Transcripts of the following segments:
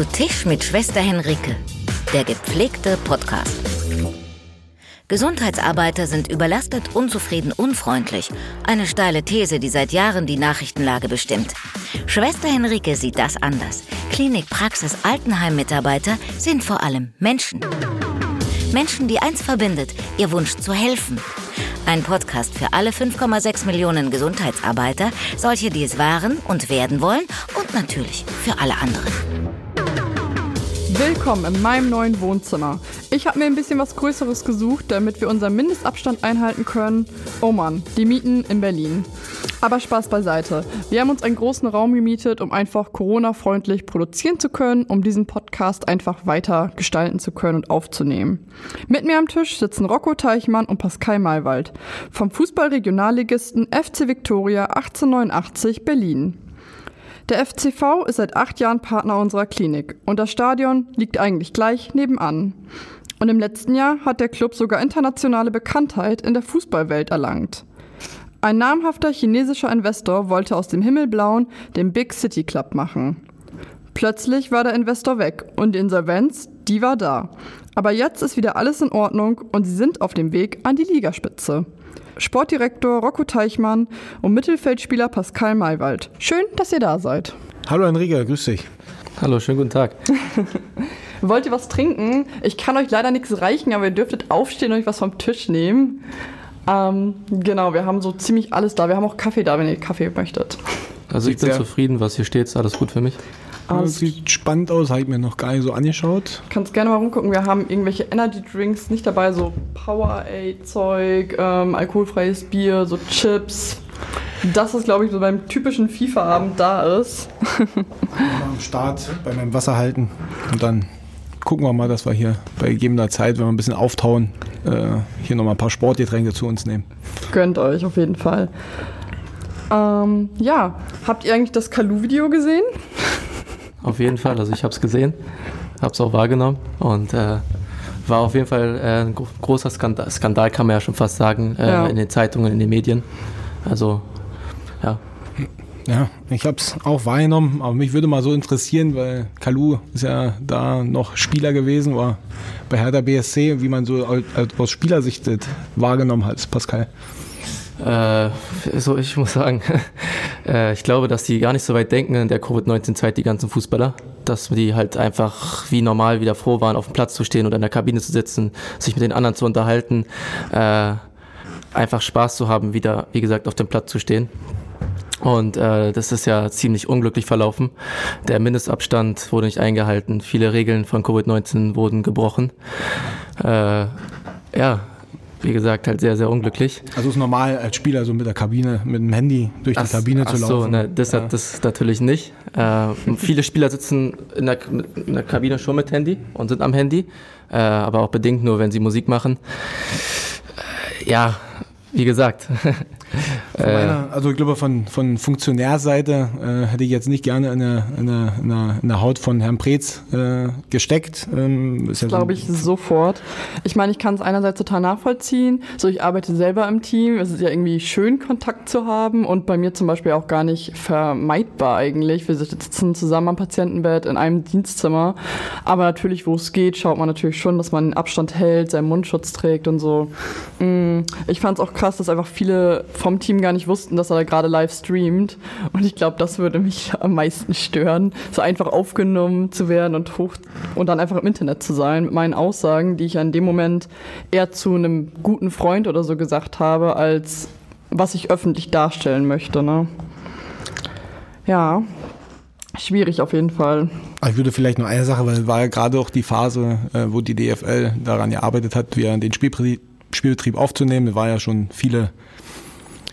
Zu Tisch mit Schwester Henrike, der gepflegte Podcast. Gesundheitsarbeiter sind überlastet, unzufrieden, unfreundlich. Eine steile These, die seit Jahren die Nachrichtenlage bestimmt. Schwester Henrike sieht das anders. Klinik, Praxis, Altenheim-Mitarbeiter sind vor allem Menschen. Menschen, die eins verbindet, ihr Wunsch zu helfen. Ein Podcast für alle 5,6 Millionen Gesundheitsarbeiter, solche, die es waren und werden wollen und natürlich für alle anderen. Willkommen in meinem neuen Wohnzimmer. Ich habe mir ein bisschen was Größeres gesucht, damit wir unseren Mindestabstand einhalten können. Oh Mann, die Mieten in Berlin. Aber Spaß beiseite. Wir haben uns einen großen Raum gemietet, um einfach Corona-freundlich produzieren zu können, um diesen Podcast einfach weiter gestalten zu können und aufzunehmen. Mit mir am Tisch sitzen Rocco Teichmann und Pascal Maywald vom Fußballregionalligisten FC Victoria 1889 Berlin. Der FCV ist seit acht Jahren Partner unserer Klinik und das Stadion liegt eigentlich gleich nebenan. Und im letzten Jahr hat der Club sogar internationale Bekanntheit in der Fußballwelt erlangt. Ein namhafter chinesischer Investor wollte aus dem Himmelblauen den Big City Club machen. Plötzlich war der Investor weg und die Insolvenz, die war da. Aber jetzt ist wieder alles in Ordnung und sie sind auf dem Weg an die Ligaspitze. Sportdirektor Rocco Teichmann und Mittelfeldspieler Pascal Maywald. Schön, dass ihr da seid. Hallo Enrique, grüß dich. Hallo, schönen guten Tag. Wollt ihr was trinken? Ich kann euch leider nichts reichen, aber ihr dürftet aufstehen und euch was vom Tisch nehmen. Ähm, genau, wir haben so ziemlich alles da. Wir haben auch Kaffee da, wenn ihr Kaffee möchtet. Also ich bin zufrieden, was hier steht, ist alles gut für mich. Ja, das sieht spannend aus, habe ich mir noch gar nicht so angeschaut. Kannst gerne mal rumgucken. Wir haben irgendwelche Energy Drinks nicht dabei, so Powerade-Zeug, ähm, alkoholfreies Bier, so Chips. Das ist, glaube ich, so beim typischen FIFA-Abend da ist. Mal am Start bei meinem Wasser halten und dann gucken wir mal, dass wir hier bei gegebener Zeit, wenn wir ein bisschen auftauen, äh, hier nochmal ein paar Sportgetränke zu uns nehmen. Gönnt euch auf jeden Fall. Ähm, ja, habt ihr eigentlich das Kalu-Video gesehen? Auf jeden Fall, also ich habe es gesehen, habe es auch wahrgenommen und äh, war auf jeden Fall äh, ein großer Skandal, Skandal, kann man ja schon fast sagen, äh, ja. in den Zeitungen, in den Medien. Also, ja. Ja, ich habe es auch wahrgenommen, aber mich würde mal so interessieren, weil Kalu ist ja da noch Spieler gewesen, war bei Hertha BSC, wie man so aus Spielersicht wahrgenommen hat, Pascal. Äh, so, ich muss sagen, äh, ich glaube, dass die gar nicht so weit denken in der Covid-19-Zeit, die ganzen Fußballer. Dass die halt einfach wie normal wieder froh waren, auf dem Platz zu stehen oder in der Kabine zu sitzen, sich mit den anderen zu unterhalten, äh, einfach Spaß zu haben, wieder, wie gesagt, auf dem Platz zu stehen. Und äh, das ist ja ziemlich unglücklich verlaufen. Der Mindestabstand wurde nicht eingehalten. Viele Regeln von Covid-19 wurden gebrochen. Äh, ja, wie gesagt, halt sehr, sehr unglücklich. Also es ist normal als Spieler so mit der Kabine, mit dem Handy durch ach, die Kabine zu laufen? Ach so, ne, das, ja. das natürlich nicht. Äh, viele Spieler sitzen in der, in der, Kabine schon mit Handy und sind am Handy, äh, aber auch bedingt nur, wenn sie Musik machen. Äh, ja, wie gesagt. Meiner, also ich glaube, von, von Funktionärseite äh, hätte ich jetzt nicht gerne in der, in der, in der, in der Haut von Herrn Preetz äh, gesteckt. Ähm, ja glaube ich sofort. Ich meine, ich kann es einerseits total nachvollziehen. So, ich arbeite selber im Team. Es ist ja irgendwie schön, Kontakt zu haben und bei mir zum Beispiel auch gar nicht vermeidbar eigentlich. Wir sitzen zusammen am Patientenbett in einem Dienstzimmer. Aber natürlich, wo es geht, schaut man natürlich schon, dass man Abstand hält, seinen Mundschutz trägt und so. Mm, ich fand es auch krass, dass einfach viele vom Team gar nicht wussten, dass er da gerade live streamt. Und ich glaube, das würde mich am meisten stören, so einfach aufgenommen zu werden und hoch und dann einfach im Internet zu sein mit meinen Aussagen, die ich an dem Moment eher zu einem guten Freund oder so gesagt habe, als was ich öffentlich darstellen möchte. Ne? Ja, schwierig auf jeden Fall. Ich würde vielleicht noch eine Sache, weil war ja gerade auch die Phase, äh, wo die DFL daran gearbeitet hat, wieder den Spielbetrieb aufzunehmen. Da war ja schon viele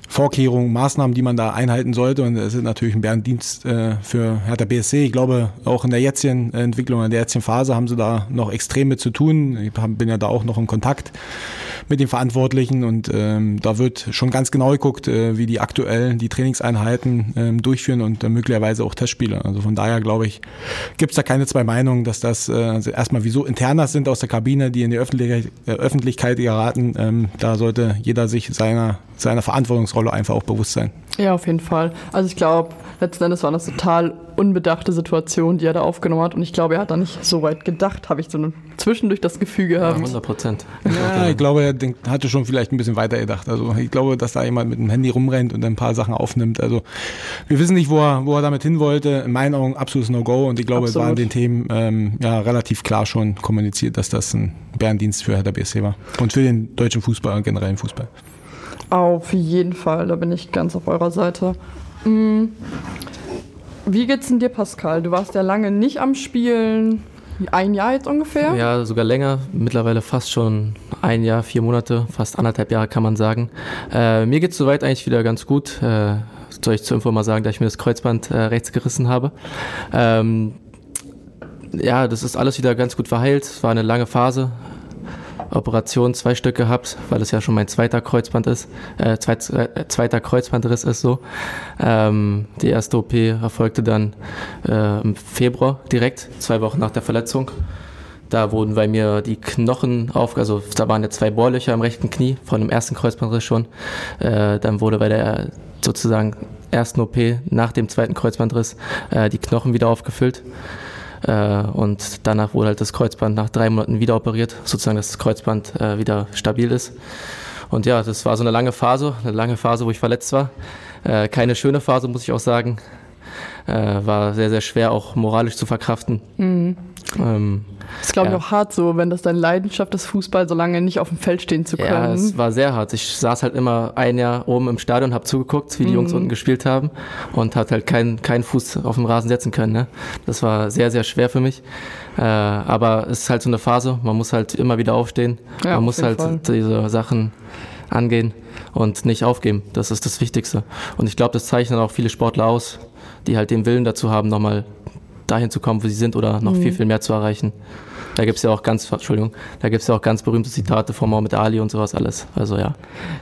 Vorkehrungen, Maßnahmen, die man da einhalten sollte. Und es ist natürlich ein Bärendienst äh, für Hertha BSC. Ich glaube, auch in der jetzigen Entwicklung, in der jetzigen Phase haben sie da noch extrem mit zu tun. Ich bin ja da auch noch in Kontakt mit den Verantwortlichen und ähm, da wird schon ganz genau geguckt, äh, wie die aktuell die Trainingseinheiten ähm, durchführen und äh, möglicherweise auch Testspiele. Also von daher glaube ich, gibt es da keine zwei Meinungen, dass das äh, also erstmal wieso Internas sind aus der Kabine, die in die Öffentlichkeit, äh, Öffentlichkeit geraten. Ähm, da sollte jeder sich seiner, seiner Verantwortungsrolle einfach auch bewusst sein. Ja, auf jeden Fall. Also ich glaube, letzten Endes war das total unbedachte Situation, die er da aufgenommen hat. Und ich glaube, er hat da nicht so weit gedacht, habe ich so ein zwischendurch das Gefühl gehabt. Ja, 100 Prozent. Ja, ich glaube, er denkt, hatte schon vielleicht ein bisschen weiter gedacht. Also ich glaube, dass da jemand mit dem Handy rumrennt und ein paar Sachen aufnimmt. Also wir wissen nicht, wo er, wo er damit hin wollte. In meinen Augen absolutes No-Go. Und ich glaube, Absolut. es war in den Themen ähm, ja, relativ klar schon kommuniziert, dass das ein Bärendienst für Hertha BSC war. Und für den deutschen Fußball und generellen Fußball. Auf jeden Fall, da bin ich ganz auf eurer Seite. Mhm. Wie geht's denn dir, Pascal? Du warst ja lange nicht am Spielen. Ein Jahr jetzt ungefähr? Ja, sogar länger. Mittlerweile fast schon ein Jahr, vier Monate, fast anderthalb Jahre kann man sagen. Äh, mir geht es soweit eigentlich wieder ganz gut. Äh, soll ich zur Info mal sagen, da ich mir das Kreuzband äh, rechts gerissen habe. Ähm, ja, das ist alles wieder ganz gut verheilt. Es war eine lange Phase. Operation zwei Stück gehabt, weil es ja schon mein zweiter Kreuzband ist, äh, zweit, äh, zweiter Kreuzbandriss ist so. Ähm, die erste OP erfolgte dann äh, im Februar direkt, zwei Wochen nach der Verletzung. Da wurden bei mir die Knochen auf, also da waren ja zwei Bohrlöcher im rechten Knie von dem ersten Kreuzbandriss schon. Äh, dann wurde bei der sozusagen ersten OP nach dem zweiten Kreuzbandriss äh, die Knochen wieder aufgefüllt. Äh, und danach wurde halt das Kreuzband nach drei Monaten wieder operiert, sozusagen, dass das Kreuzband äh, wieder stabil ist. Und ja, das war so eine lange Phase, eine lange Phase, wo ich verletzt war. Äh, keine schöne Phase, muss ich auch sagen. War sehr, sehr schwer auch moralisch zu verkraften. Mhm. Ähm, das ist, glaube ich, ja. auch hart so, wenn das deine Leidenschaft ist, Fußball so lange nicht auf dem Feld stehen zu können. Ja, es war sehr hart. Ich saß halt immer ein Jahr oben im Stadion, habe zugeguckt, wie die mhm. Jungs unten gespielt haben und hat halt keinen kein Fuß auf dem Rasen setzen können. Ne? Das war sehr, sehr schwer für mich. Äh, aber es ist halt so eine Phase, man muss halt immer wieder aufstehen. Ja, man muss halt Fall. diese Sachen angehen und nicht aufgeben. Das ist das Wichtigste. Und ich glaube, das zeichnet auch viele Sportler aus, die halt den Willen dazu haben, nochmal dahin zu kommen, wo sie sind oder noch mhm. viel, viel mehr zu erreichen. Da gibt es ja auch ganz, Entschuldigung, da gibt es ja auch ganz berühmte Zitate von Mohammed Ali und sowas alles. Also ja.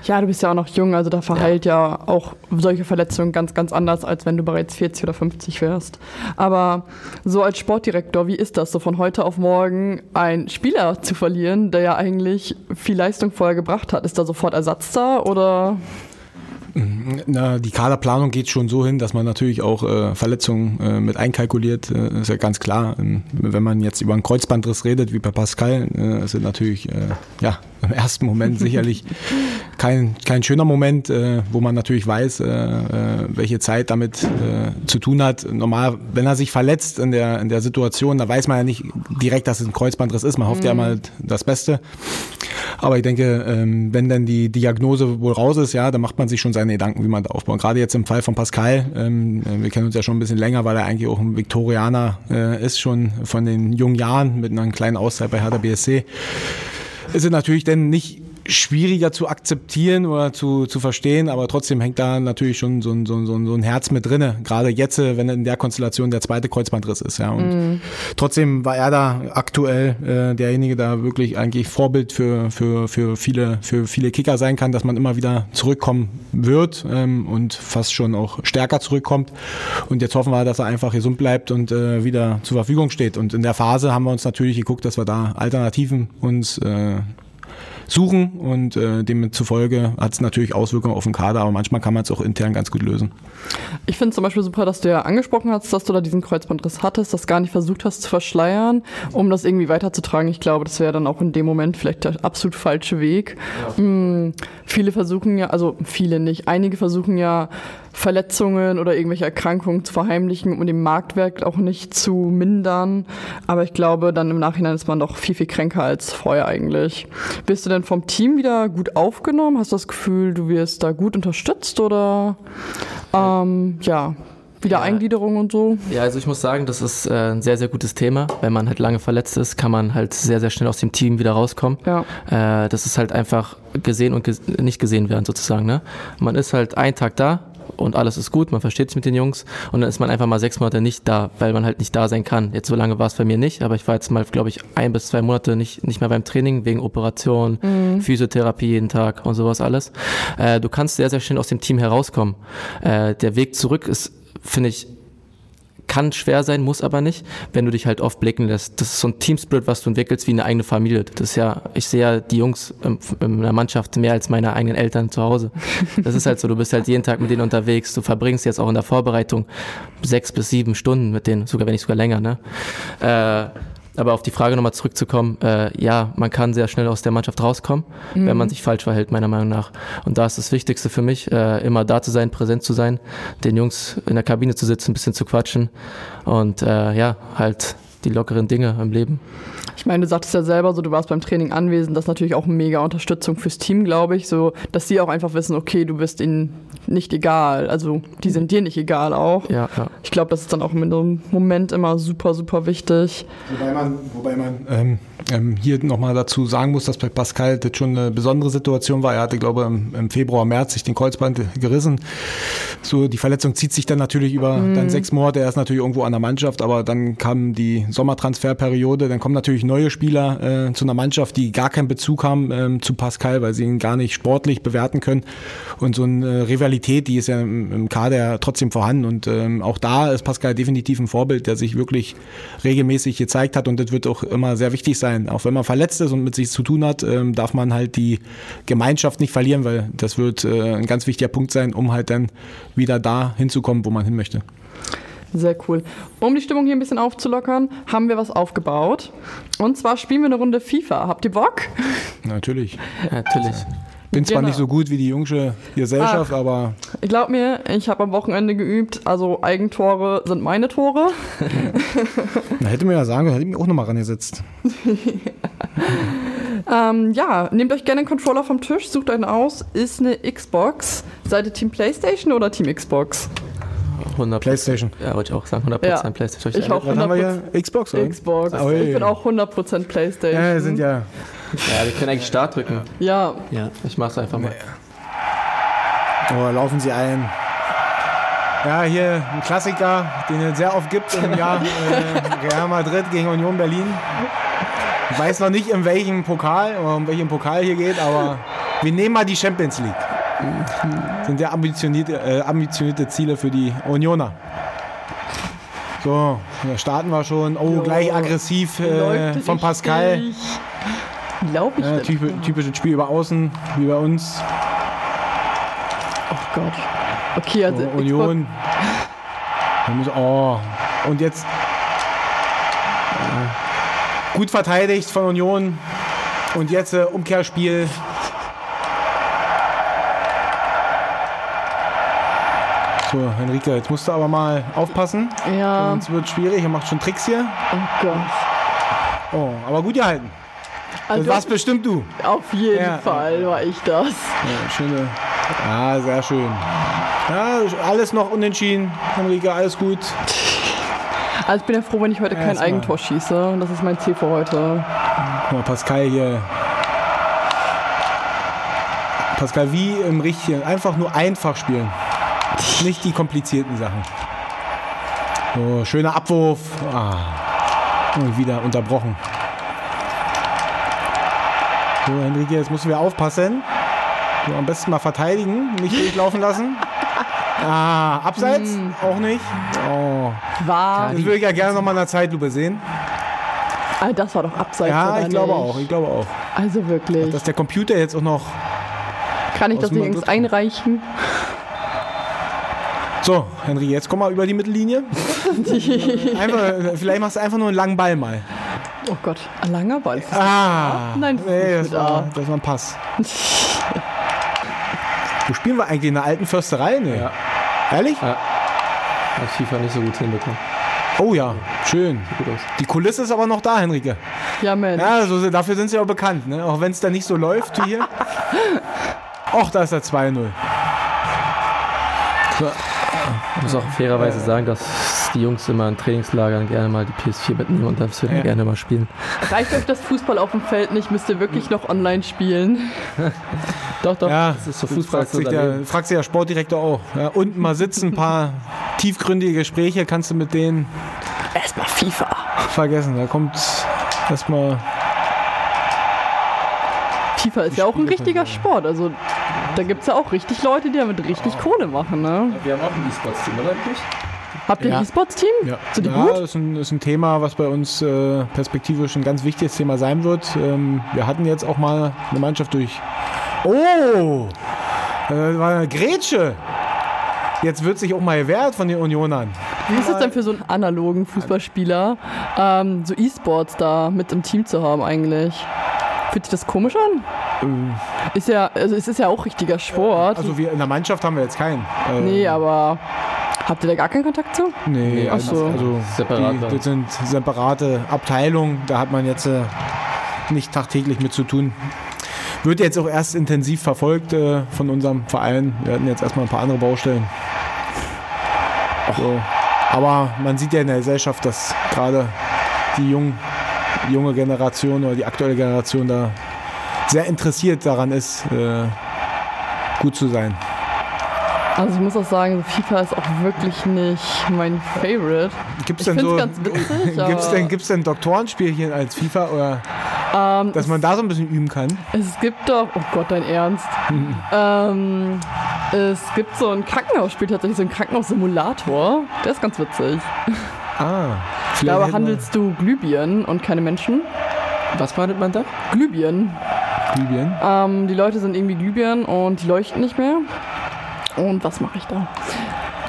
Ja, du bist ja auch noch jung, also da verheilt ja. ja auch solche Verletzungen ganz, ganz anders, als wenn du bereits 40 oder 50 wärst. Aber so als Sportdirektor, wie ist das, so von heute auf morgen einen Spieler zu verlieren, der ja eigentlich viel Leistung vorher gebracht hat? Ist da sofort Ersatz da oder? Na, die Kaderplanung geht schon so hin, dass man natürlich auch äh, Verletzungen äh, mit einkalkuliert. Äh, ist ja ganz klar. Ähm, wenn man jetzt über einen Kreuzbandriss redet, wie bei Pascal, äh, sind natürlich äh, ja, im ersten Moment sicherlich kein, kein schöner Moment, äh, wo man natürlich weiß, äh, welche Zeit damit zu tun hat. Normal, wenn er sich verletzt in der, in der Situation, da weiß man ja nicht direkt, dass es ein Kreuzbandriss ist. Man hofft mhm. ja mal das Beste. Aber ich denke, ähm, wenn dann die Diagnose wohl raus ist, ja, dann macht man sich schon seine Gedanken, wie man da aufbaut. Gerade jetzt im Fall von Pascal, ähm, äh, wir kennen uns ja schon ein bisschen länger, weil er eigentlich auch ein Viktorianer äh, ist, schon von den jungen Jahren mit einer kleinen Auszeit bei Hertha BSC ist es natürlich dann nicht schwieriger zu akzeptieren oder zu, zu verstehen, aber trotzdem hängt da natürlich schon so ein, so ein, so ein Herz mit drinne. Gerade jetzt, wenn in der Konstellation der zweite Kreuzbandriss ist, ja. Und mm. trotzdem war er da aktuell äh, derjenige, der wirklich eigentlich Vorbild für, für, für viele, für viele Kicker sein kann, dass man immer wieder zurückkommen wird ähm, und fast schon auch stärker zurückkommt. Und jetzt hoffen wir, dass er einfach gesund bleibt und äh, wieder zur Verfügung steht. Und in der Phase haben wir uns natürlich geguckt, dass wir da Alternativen uns äh, suchen und äh, demzufolge hat es natürlich Auswirkungen auf den Kader, aber manchmal kann man es auch intern ganz gut lösen. Ich finde zum Beispiel super, dass du ja angesprochen hast, dass du da diesen Kreuzbandriss hattest, das gar nicht versucht hast zu verschleiern, um das irgendwie weiterzutragen. Ich glaube, das wäre dann auch in dem Moment vielleicht der absolut falsche Weg. Ja. Hm, viele versuchen ja, also viele nicht, einige versuchen ja, Verletzungen oder irgendwelche Erkrankungen zu verheimlichen, um den Marktwert auch nicht zu mindern. Aber ich glaube, dann im Nachhinein ist man doch viel, viel kränker als vorher eigentlich. Bist du denn vom Team wieder gut aufgenommen? Hast du das Gefühl, du wirst da gut unterstützt oder ähm, ja, wieder ja. Eingliederung und so? Ja, also ich muss sagen, das ist äh, ein sehr, sehr gutes Thema. Wenn man halt lange verletzt ist, kann man halt sehr, sehr schnell aus dem Team wieder rauskommen. Ja. Äh, das ist halt einfach gesehen und ges nicht gesehen werden sozusagen. Ne? Man ist halt einen Tag da, und alles ist gut, man versteht sich mit den Jungs und dann ist man einfach mal sechs Monate nicht da, weil man halt nicht da sein kann. Jetzt so lange war es bei mir nicht, aber ich war jetzt mal, glaube ich, ein bis zwei Monate nicht, nicht mehr beim Training wegen Operation, mhm. Physiotherapie jeden Tag und sowas alles. Äh, du kannst sehr, sehr schnell aus dem Team herauskommen. Äh, der Weg zurück ist, finde ich, kann schwer sein, muss aber nicht, wenn du dich halt oft blicken lässt. Das ist so ein Teamspirit, was du entwickelst wie eine eigene Familie. Das ist ja, ich sehe ja die Jungs in der Mannschaft mehr als meine eigenen Eltern zu Hause. Das ist halt so, du bist halt jeden Tag mit denen unterwegs. Du verbringst jetzt auch in der Vorbereitung sechs bis sieben Stunden mit denen, sogar wenn nicht sogar länger. Ne? Äh, aber auf die Frage nochmal zurückzukommen, äh, ja, man kann sehr schnell aus der Mannschaft rauskommen, mhm. wenn man sich falsch verhält, meiner Meinung nach. Und da ist das Wichtigste für mich, äh, immer da zu sein, präsent zu sein, den Jungs in der Kabine zu sitzen, ein bisschen zu quatschen und äh, ja, halt die lockeren Dinge im Leben. Ich meine, du sagtest ja selber so, du warst beim Training anwesend, das ist natürlich auch eine mega Unterstützung fürs Team, glaube ich, so, dass sie auch einfach wissen, okay, du bist ihnen nicht egal, also die sind dir nicht egal auch. Ja, ja. Ich glaube, das ist dann auch in so einem Moment immer super, super wichtig. Wobei man, wobei man ähm, ähm, hier nochmal dazu sagen muss, dass bei Pascal das schon eine besondere Situation war. Er hatte, glaube ich, im, Februar, März sich den Kreuzband gerissen. So, die Verletzung zieht sich dann natürlich über mhm. dann sechs Monate. Er ist natürlich irgendwo an der Mannschaft, aber dann kam die Sommertransferperiode. Dann kommen natürlich neue Spieler äh, zu einer Mannschaft, die gar keinen Bezug haben ähm, zu Pascal, weil sie ihn gar nicht sportlich bewerten können. Und so eine Rivalität, die ist ja im, im Kader trotzdem vorhanden. Und ähm, auch da ist Pascal definitiv ein Vorbild, der sich wirklich regelmäßig gezeigt hat. Und das wird auch immer sehr wichtig sein sein. Auch wenn man verletzt ist und mit sich zu tun hat, ähm, darf man halt die Gemeinschaft nicht verlieren, weil das wird äh, ein ganz wichtiger Punkt sein, um halt dann wieder da hinzukommen, wo man hin möchte. Sehr cool. Um die Stimmung hier ein bisschen aufzulockern, haben wir was aufgebaut. Und zwar spielen wir eine Runde FIFA. Habt ihr Bock? Natürlich. Ja, natürlich. Bin zwar genau. nicht so gut wie die jungsche Gesellschaft, Ach, aber. Ich glaube mir, ich habe am Wochenende geübt, also Eigentore sind meine Tore. Na, hätte mir ja sagen können, hätte ich mich auch nochmal rangesetzt. ähm, ja, nehmt euch gerne einen Controller vom Tisch, sucht einen aus. Ist eine Xbox. Seid ihr Team PlayStation oder Team Xbox? 100 PlayStation. Ja, wollte ich auch sagen, 100% ja. PlayStation. Ich auch 100%. haben wir hier? Xbox, oder? Xbox. Oh, ich bin auch 100% PlayStation. Ja, sind ja ja, wir können eigentlich Start drücken. Ja. Ja, ich mach's einfach mal. Oh, laufen sie ein. Ja, hier ein Klassiker, den es sehr oft gibt im Jahr äh, Real Madrid gegen Union Berlin. Ich weiß noch nicht, in welchem Pokal oder um welchen Pokal hier geht, aber wir nehmen mal die Champions League. Das sind ja ambitionierte, äh, ambitionierte Ziele für die Unioner. So, da starten wir schon. Oh, jo, gleich aggressiv äh, von Pascal. Richtig. Glaube ich. Ja, typisch, typisches Spiel über Außen, wie bei uns. Oh Gott. Okay, also. Oh, Union. oh, und jetzt. Äh, gut verteidigt von Union. Und jetzt äh, Umkehrspiel. So, Henrike, jetzt musst du aber mal aufpassen. Ja. Sonst wird es schwierig. Er macht schon Tricks hier. Oh Gott. Oh, aber gut gehalten. Also das warst bestimmt du. Auf jeden ja. Fall war ich das. Ja, schöne. Ja, sehr schön. Ja, alles noch unentschieden. Henrike, alles gut. Also ich bin ja froh, wenn ich heute kein Eigentor schieße. Das ist mein Ziel für heute. Guck mal, Pascal hier. Pascal, wie im Richtigen. Einfach nur einfach spielen. Nicht die komplizierten Sachen. So, schöner Abwurf. Ah. Und wieder unterbrochen. So, Henrike, jetzt müssen wir aufpassen. So, am besten mal verteidigen, nicht durchlaufen lassen. Ah, abseits? Mm. Auch nicht? Oh. War. Das würde ich ja gerne nochmal in der Zeitlupe sehen. Ah, das war doch abseits. Ja, ich nicht? glaube auch. Ich glaube auch. Also wirklich. Dass der Computer jetzt auch noch. Kann ich das übrigens einreichen? So, Henry, jetzt komm mal über die Mittellinie. einfach, vielleicht machst du einfach nur einen langen Ball mal. Oh Gott, ein langer Ball. Ah, Nein, das, nee, das, war, das war ein Pass. Wo spielen wir eigentlich? In der alten Försterei? Ne? Ja. Ehrlich? Ja. Hat FIFA nicht so gut hinbekommen. Oh ja, schön. Die Kulisse ist aber noch da, Henrike. Ja, Mensch. Ja, also, dafür sind sie auch bekannt, ne? auch wenn es da nicht so läuft wie hier. Och, da ist der 2-0. So. Ich muss auch fairerweise sagen, dass die Jungs immer in Trainingslagern gerne mal die PS4 mitnehmen und das würden ja. gerne mal spielen. Reicht euch das Fußball auf dem Feld nicht? Müsst ihr wirklich noch online spielen? doch, doch. Ja, das ist so Fußball. Fragt sich, der, fragt sich der Sportdirektor auch. Ja, unten mal sitzen, ein paar tiefgründige Gespräche kannst du mit denen. Erstmal FIFA. Vergessen, da kommt erstmal. FIFA ist ja auch ein richtiger Sport. Also da gibt es ja auch richtig Leute, die damit richtig Kohle machen. Ne? Wir haben auch ein E-Sports-Team, oder? Habt ihr Ja. ein E-Sports-Team? Ja, Sind die ja gut? Das ist, ein, ist ein Thema, was bei uns äh, perspektivisch ein ganz wichtiges Thema sein wird. Ähm, wir hatten jetzt auch mal eine Mannschaft durch. Oh! Äh, war eine Grätsche! Jetzt wird sich auch mal gewehrt von den Unionern. Wie ist es denn für so einen analogen Fußballspieler, ähm, so E-Sports da mit im Team zu haben eigentlich? Fühlt sich das komisch an? Ist ja, also es ist ja auch richtiger Sport. Also wir in der Mannschaft haben wir jetzt keinen. Äh, nee, aber habt ihr da gar keinen Kontakt zu? Nee, Nee, also, so. also Separat die, das sind separate Abteilungen, da hat man jetzt äh, nicht tagtäglich mit zu tun. Wird jetzt auch erst intensiv verfolgt äh, von unserem Verein. Wir hatten jetzt erstmal ein paar andere Baustellen. So. Aber man sieht ja in der Gesellschaft, dass gerade die jung, junge Generation oder die aktuelle Generation da sehr interessiert daran ist, äh, gut zu sein. Also ich muss auch sagen, FIFA ist auch wirklich nicht mein Favorite. Gibt es Ich denn so ganz witzig, gibt's denn, gibt's denn Doktorenspielchen als FIFA oder Ähm, dass man da so ein bisschen üben kann? Es gibt doch, oh Gott, dein Ernst. ähm, es gibt so ein Krankenhausspiel, tatsächlich so ein Krankenhaussimulator. Der ist ganz witzig. Ah, vielleicht Da behandelst du Glühbirnen und keine Menschen. Was behandelt man da? Glühbirnen. Libyen. Ähm, die Leute sind irgendwie Glühbirnen und die leuchten nicht mehr. Und was mache ich da?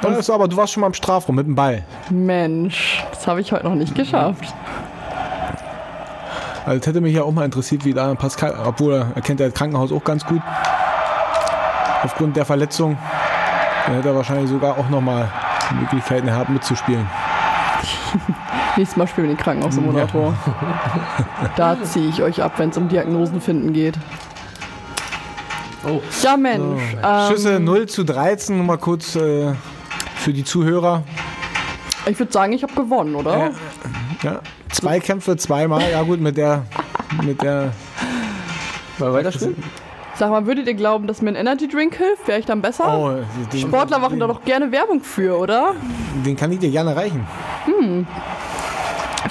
Ja, ist aber du warst schon mal im Strafraum mit dem Ball. Mensch, das habe ich heute noch nicht geschafft. Also das hätte mich ja auch mal interessiert, wie da Pascal, obwohl er, kennt ja das Krankenhaus auch ganz gut. Aufgrund der Verletzung. Da hätte er wahrscheinlich sogar auch nochmal Möglichkeiten gehabt mitzuspielen. Nächstes Mal spielen wir den Krankenhaussimulator. Da ziehe ich euch ab, wenn es um Diagnosen finden geht. Oh. Ja, Mensch. ähm, Schüsse 0 zu 13, mal kurz äh, für die Zuhörer. Ich würde sagen, ich habe gewonnen, oder? Ja. Ja, zwei Kämpfe, zweimal. Ja gut, mit der, mit der Mal weiterspielen? Sag mal, würdet ihr glauben, dass mir ein Energy Drink hilft? Wäre ich dann besser? Oh, den, Sportler machen da doch gerne Werbung für, oder? Den kann ich dir gerne reichen.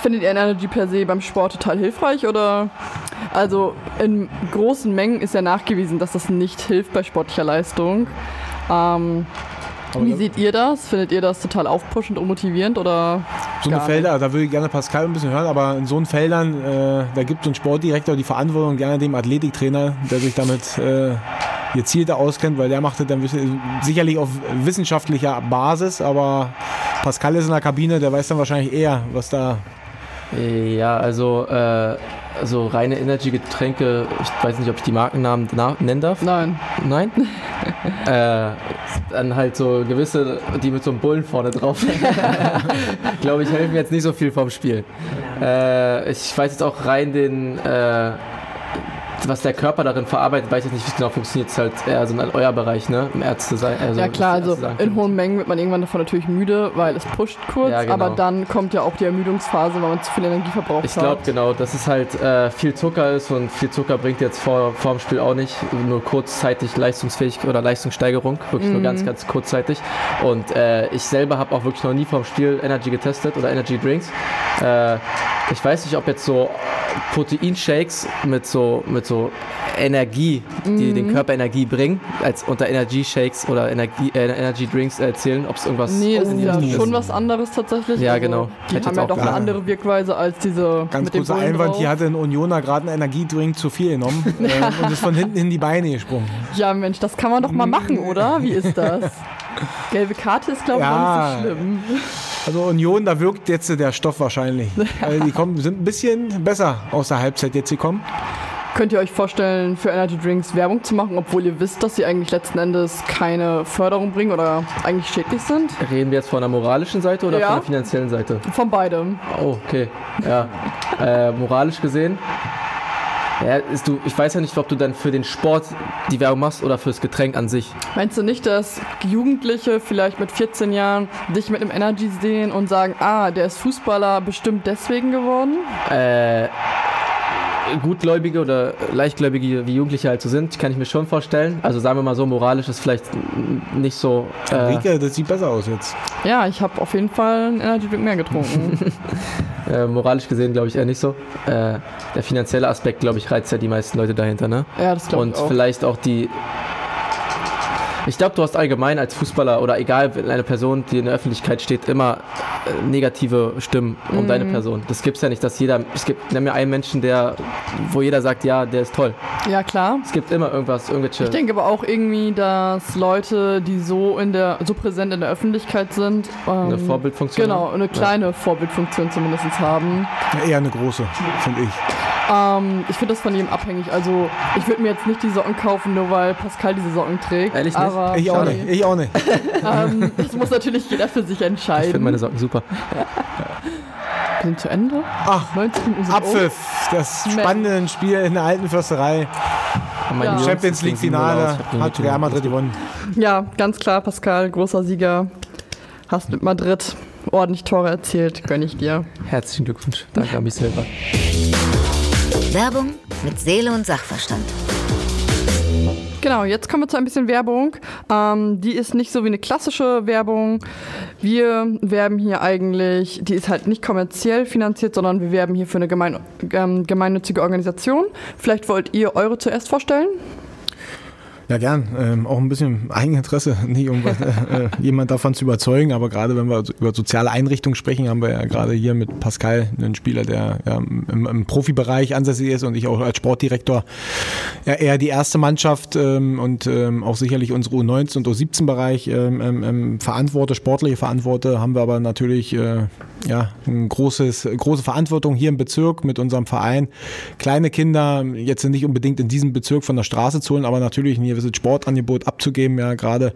Findet ihr Energy per se beim Sport total hilfreich oder? Also in großen Mengen ist ja nachgewiesen, dass das nicht hilft bei sportlicher Leistung. Ähm, Aber wie seht ihr das? Findet ihr das total aufpushend und motivierend oder? So eine Felder, da würde ich gerne Pascal ein bisschen hören, aber in so einen Feldern, äh, da gibt so ein Sportdirektor die Verantwortung gerne dem Athletiktrainer, der sich damit äh, gezielter auskennt, weil der macht das dann sicherlich auf wissenschaftlicher Basis, aber Pascal ist in der Kabine, der weiß dann wahrscheinlich eher, was da. Ja, also äh, so reine Energy-Getränke, ich weiß nicht, ob ich die Markennamen na- nennen darf. Nein. Nein? äh, dann halt so gewisse, die mit so einem Bullen vorne drauf. Glaube ich, helfen jetzt nicht so viel vom Spiel. Äh, ich weiß jetzt auch rein den, äh, was der Körper darin verarbeitet, weiß ich nicht, wie es genau funktioniert. ist halt eher so in euer Bereich, ne? Im Ärzte sein. Also, Ja klar, also in hohen Mengen wird man irgendwann davon natürlich müde, weil es pusht kurz, Ja, genau. aber dann kommt ja auch die Ermüdungsphase, weil man zu viel Energie verbraucht Ich glaube genau, dass es halt äh, viel Zucker ist und viel Zucker bringt jetzt vor, vor dem Spiel auch nicht. Nur kurzzeitig leistungsfähig oder Leistungssteigerung, wirklich nur ganz, ganz kurzzeitig. Und äh, ich selber habe auch wirklich noch nie vor dem Spiel Energy getestet oder Energy Drinks. Äh, ich weiß nicht, ob jetzt so Proteinshakes mit so, mit so Energie, die den Körper Energie bringen, als unter Energy Shakes oder Energie, äh, Energy Drinks erzählen, ob es irgendwas Nee, das ist ja schon ist. was anderes tatsächlich. Ja, Also, genau. Die Hätte haben ja auch doch eine andere Wirkweise als diese Ganz kurzer Einwand, drauf. hier hatte ein Unioner gerade einen Energiedrink zu viel genommen äh, und ist von hinten in die Beine gesprungen. Ja, Mensch, das kann man doch mal machen, oder? Wie ist das? Gelbe Karte ist, glaube ich, Ja. auch nicht so schlimm. Also Union, da wirkt jetzt der Stoff wahrscheinlich. Also die kommen, sind ein bisschen besser aus der Halbzeit jetzt gekommen. Könnt ihr euch vorstellen, für Energy Drinks Werbung zu machen, obwohl ihr wisst, dass sie eigentlich letzten Endes keine Förderung bringen oder eigentlich schädlich sind? Reden wir jetzt von der moralischen Seite oder Ja. von der finanziellen Seite? Von beidem. Oh, okay. Ja. äh, moralisch gesehen. Ja, ist du, ich weiß ja nicht, ob du dann für den Sport die Werbung machst oder fürs Getränk an sich. Meinst du nicht, dass Jugendliche vielleicht mit 14 Jahren dich mit einem Energy sehen und sagen, ah, der ist Fußballer bestimmt deswegen geworden? Äh, Gutgläubige oder Leichtgläubige, wie Jugendliche halt so sind, kann ich mir schon vorstellen. Also sagen wir mal so, moralisch ist vielleicht nicht so. Äh, Rike, das sieht besser aus jetzt. Ja, ich habe auf jeden Fall einen Energy Drink mehr getrunken. äh, moralisch gesehen glaube ich eher nicht so. Äh, der finanzielle Aspekt, glaube ich, reizt ja die meisten Leute dahinter, ne? ja, das glaube Und ich auch. vielleicht auch die. Ich glaube, du hast allgemein als Fußballer oder egal, eine Person, die in der Öffentlichkeit steht, immer äh, negative Stimmen um Mhm. deine Person. Das gibt es ja nicht, dass jeder, es gibt, mir einen Menschen, der, wo jeder sagt, ja, der ist toll. Ja, klar. Es gibt immer irgendwas, irgendwelche. Ich denke aber auch irgendwie, dass Leute, die so in der so präsent in der Öffentlichkeit sind, ähm, Eine Vorbildfunktion Genau, eine kleine Vorbildfunktion zumindest haben. Ja, eher eine große, finde ich. Ähm, ich finde das von jedem abhängig. Also ich würde mir jetzt nicht die Socken kaufen, nur weil Pascal diese Socken trägt. Ehrlich nicht? Aber Ich auch nicht. Ich auch nicht. ähm, das muss natürlich jeder für sich ich entscheiden. finde meine Socken super. Wir sind zu Ende. Ach, 90 Minuten sind um. Abpfiff. Das spannende Spiel in der alten Försterei. Ja. Champions League Finale. Ich hat Real Madrid gewonnen. Ja, ganz klar, Pascal, großer Sieger. Hast mit Madrid ordentlich Tore erzielt. Gönn ich dir. Herzlichen Glückwunsch. Danke an mich selber. Werbung mit Seele und Sachverstand. Genau, jetzt kommen wir zu ein bisschen Werbung. Ähm, die ist nicht so wie eine klassische Werbung. Wir werben hier eigentlich, die ist halt nicht kommerziell finanziert, sondern wir werben hier für eine gemein, ähm, gemeinnützige Organisation. Vielleicht wollt ihr eure zuerst vorstellen? Ja, gern. Ähm, auch ein bisschen Eigeninteresse, nicht um äh, jemand davon zu überzeugen, aber gerade wenn wir über soziale Einrichtungen sprechen, haben wir ja gerade hier mit Pascal einen Spieler, der ja, im, im Profibereich ansässig ist und ich auch als Sportdirektor ja, eher die erste Mannschaft ähm, und ähm, auch sicherlich unsere U19 und U17-Bereich ähm, ähm, ähm, verantworte, sportliche verantworte, haben wir aber natürlich äh, ja, ein großes, große Verantwortung hier im Bezirk mit unserem Verein. Kleine Kinder jetzt nicht unbedingt in diesem Bezirk von der Straße zu holen, aber natürlich ein gewisses Sportangebot abzugeben. Ja, gerade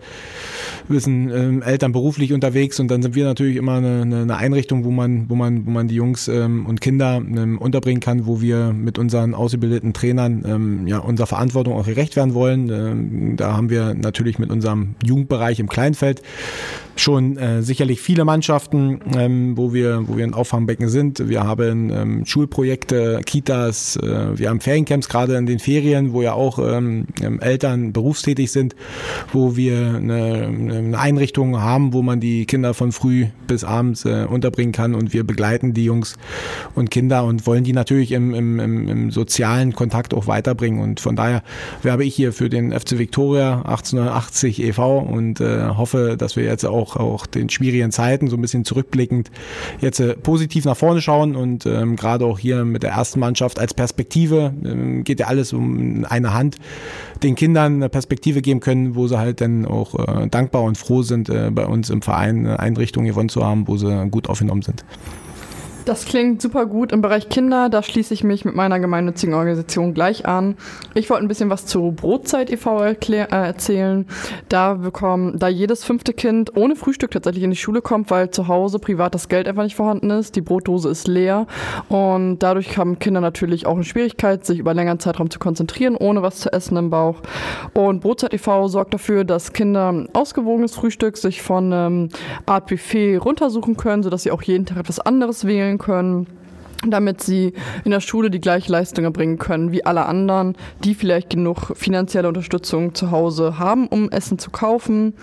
wissen ähm, Eltern beruflich unterwegs und dann sind wir natürlich immer eine, eine, Einrichtung, wo man, wo man, wo man die Jungs ähm, und Kinder ähm, unterbringen kann, wo wir mit unseren ausgebildeten Trainern ähm, ja unserer Verantwortung auch gerecht werden wollen. Ähm, da haben wir natürlich mit unserem Jugendbereich im Kleinfeld schon äh, sicherlich viele Mannschaften, ähm, wo wir, wo wir ein Auffangbecken sind. Wir haben ähm, Schulprojekte, Kitas, äh, wir haben Feriencamps gerade in den Ferien, wo ja auch ähm, Eltern berufstätig sind, wo wir eine, eine Einrichtung haben, wo man die Kinder von früh bis abends äh, unterbringen kann und wir begleiten die Jungs und Kinder und wollen die natürlich im, im, im, im sozialen Kontakt auch weiterbringen. Und von daher werbe ich hier für den FC Victoria 1880 e.V. und äh, hoffe, dass wir jetzt auch, auch den schwierigen Zeiten so ein bisschen zurückblickend jetzt äh, positiv nach vorne schauen und ähm, gerade auch hier mit der ersten Mannschaft als Perspektive ähm, geht ja alles um eine Hand den Kindern eine Perspektive geben können, wo sie halt dann auch äh, dankbar und froh sind, äh, bei uns im Verein eine Einrichtung gewonnen zu haben, wo sie gut aufgenommen sind. Das klingt super gut im Bereich Kinder. Da schließe ich mich mit meiner gemeinnützigen Organisation gleich an. Ich wollte ein bisschen was zu Brotzeit e.V. Äh, erzählen. Da bekommen, da jedes fünfte Kind ohne Frühstück tatsächlich in die Schule kommt, weil zu Hause privat das Geld einfach nicht vorhanden ist. Die Brotdose ist leer und dadurch haben Kinder natürlich auch eine Schwierigkeit, sich über längeren Zeitraum zu konzentrieren, ohne was zu essen im Bauch. Und Brotzeit e.V. sorgt dafür, dass Kinder ein ausgewogenes Frühstück sich von ähm, Art Buffet runtersuchen können, sodass sie auch jeden Tag etwas anderes wählen können damit sie in der Schule die gleiche Leistung erbringen können wie alle anderen, die vielleicht genug finanzielle Unterstützung zu Hause haben, um Essen zu kaufen.